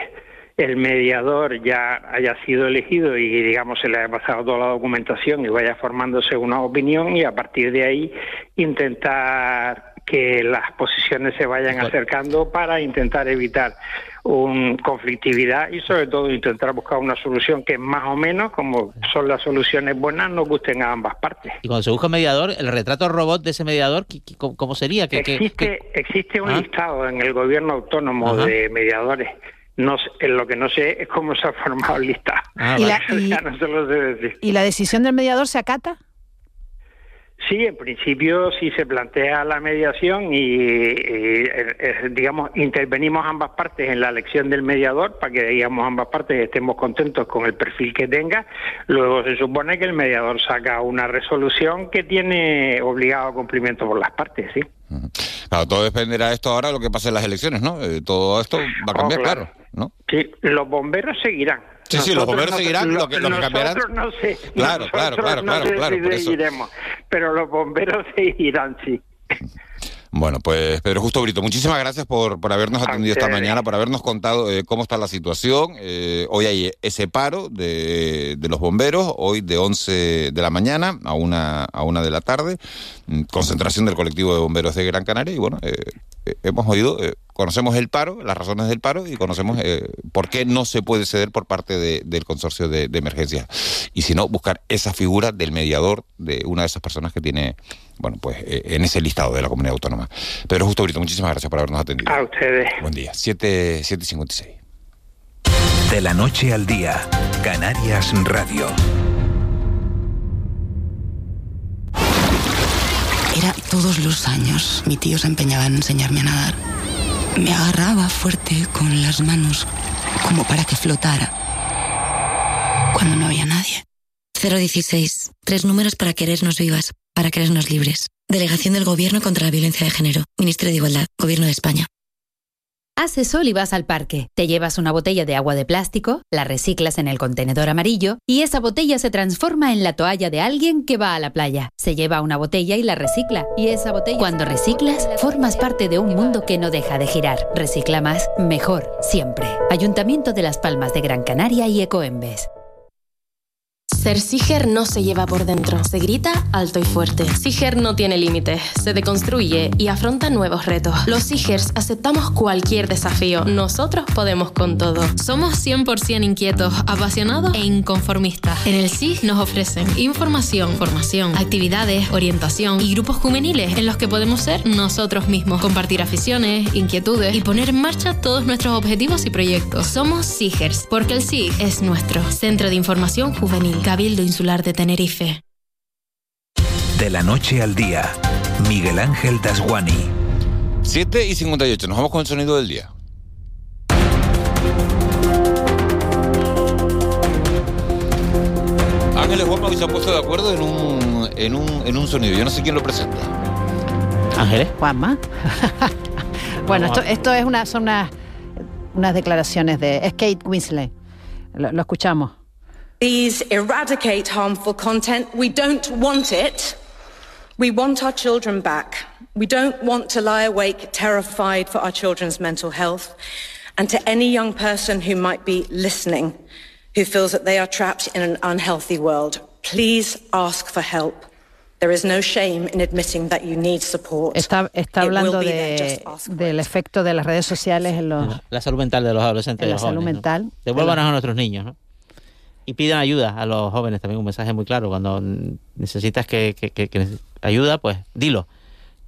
el mediador ya haya sido elegido y digamos se le haya pasado toda la documentación y vaya formándose una opinión y a partir de ahí intentar que las posiciones se vayan acercando para intentar evitar una conflictividad y sobre todo intentar buscar una solución que más o menos, como son las soluciones buenas, nos gusten a ambas partes. Y cuando se busca un mediador, el retrato robot de ese mediador, ¿cómo sería? ¿Qué, existe, qué, existe un ¿Ah? listado en el gobierno autónomo Ajá. de mediadores. No sé, lo que no sé es cómo se ha formado el listado. Ah, ¿Y, la, y, ya no se lo sé decir. ¿Y la decisión del mediador se acata? Sí, en principio sí se plantea la mediación y, y, eh, digamos intervenimos ambas partes en la elección del mediador para que digamos ambas partes estemos contentos con el perfil que tenga. Luego se supone que el mediador saca una resolución que tiene obligado cumplimiento por las partes, sí. Claro, todo dependerá de esto ahora lo que pase en las elecciones, ¿no? Eh, todo esto va a cambiar, Oh, claro. claro. ¿no? Sí, los bomberos seguirán. Sí, sí, los bomberos no- seguirán, lo que- lo que cambiarán- Nosotros no sé. Claro, claro, nosotros claro, no claro, claro, por eso. pero los bomberos seguirán, sí. Bueno, pues Pedro Justo Brito, muchísimas gracias por, por habernos atendido esta mañana, por habernos contado eh, cómo está la situación. Eh, hoy hay ese paro de, de los bomberos, hoy de 11 de la mañana a una, a una de la tarde, mm, concentración del colectivo de bomberos de Gran Canaria y bueno, eh, hemos oído, eh, conocemos el paro, las razones del paro y conocemos eh, por qué no se puede ceder por parte de- del consorcio de, de emergencias. Y si no, buscar esa figura del mediador de una de esas personas que tiene, bueno, pues eh, en ese listado de la comunidad autónoma. Pedro Justo Brito, muchísimas gracias por habernos atendido. A ustedes. Buen día. 7, 7.56. De la noche al día, Canarias Radio. Todos los años. Mi tío se empeñaba en enseñarme a nadar. Me agarraba fuerte con las manos, como para que flotara. Cuando no había nadie. 016. Tres números para querernos vivas, para querernos libres. Delegación del Gobierno contra la Violencia de Género. Ministerio de Igualdad. Gobierno de España. Hace sol y vas al parque. Te llevas una botella de agua de plástico, la reciclas en el contenedor amarillo y esa botella se transforma en la toalla de alguien que va a la playa. Se lleva una botella y la recicla. Y esa botella... Cuando reciclas, formas parte de un mundo que no deja de girar. Recicla más, mejor, siempre. Ayuntamiento de Las Palmas de Gran Canaria y Ecoembes. Ser Siger no se lleva por dentro, se grita alto y fuerte. Siger no tiene límites, se deconstruye y afronta nuevos retos. Los Sigers aceptamos cualquier desafío, nosotros podemos con todo. Somos 100% inquietos, apasionados e inconformistas. En el SIG nos ofrecen información, formación, actividades, orientación y grupos juveniles en los que podemos ser nosotros mismos, compartir aficiones, inquietudes y poner en marcha todos nuestros objetivos y proyectos. Somos SIGers, porque el SIG es nuestro Centro de Información Juvenil, Cabildo Insular de Tenerife. De la noche al día, Miguel Ángel Dasguani. 7 y 58, nos vamos con el sonido del día. Ángeles Juanma hoy se han puesto de acuerdo en un, en un, en un sonido. Yo no sé quién lo presenta. Ángeles. Juanma. bueno, esto, esto es una, son unas, unas declaraciones de es Kate Winslet. Lo, lo escuchamos. These eradicate harmful content. We don't want it. We want our children back. We don't want to lie awake terrified for our children's mental health. And to any young person who might be listening, who feels that they are trapped in an unhealthy world. Please ask for help. There is no shame in admitting that you need support. Está, está It will hablando be there, de, just ask del efecto de las redes sociales en los La salud mental de los adolescentes en la salud jóvenes, ¿no? mental. Devuélvanos a nuestros niños, ¿no? Y pidan ayuda a los jóvenes también, un mensaje muy claro. Cuando necesitas que, que- que- que ayuda, pues dilo.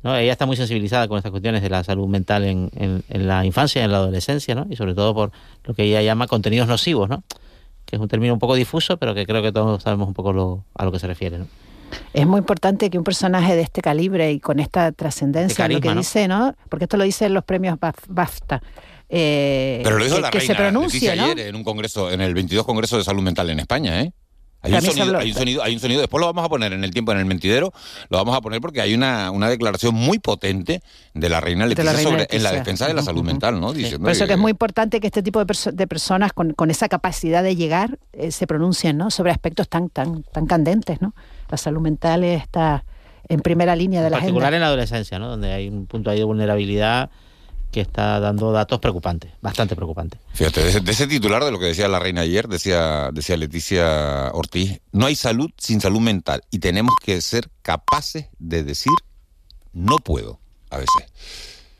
¿no? Ella está muy sensibilizada con estas cuestiones de la salud mental en, en- en la infancia y en la adolescencia, ¿no? Y sobre todo por lo que ella llama contenidos nocivos, ¿no? Que es un término un poco difuso, pero que creo que todos sabemos un poco lo- a lo que se refiere, ¿no? Es muy importante que un personaje de este calibre y con esta trascendencia, De lo que ¿no? dice, ¿no? Porque esto lo dicen los premios Baf- BAFTA. Eh, Pero lo dijo que, la que reina se pronuncie, Leticia ¿no? ayer en un congreso, en el 22 Congreso de Salud Mental en España, ¿eh? Hay un, sonido, hay, un sonido, hay un sonido, después lo vamos a poner en el tiempo, en el mentidero, lo vamos a poner porque hay una, una declaración muy potente de la reina De Leticia la reina sobre, en la defensa de la salud mental, ¿no? Diciendo Por eso que es muy importante que este tipo de, perso- de personas con, con esa capacidad de llegar eh, se pronuncien ¿no? sobre aspectos tan, tan, tan candentes. ¿no? La salud mental está en primera línea de En la particular agenda. en la adolescencia, ¿no? Donde hay un punto ahí de vulnerabilidad que está dando datos preocupantes, bastante preocupantes. Fíjate, de ese, titular de lo que decía la reina ayer, decía, decía Leticia Ortiz, no hay salud sin salud mental y tenemos que ser capaces de decir no puedo a veces.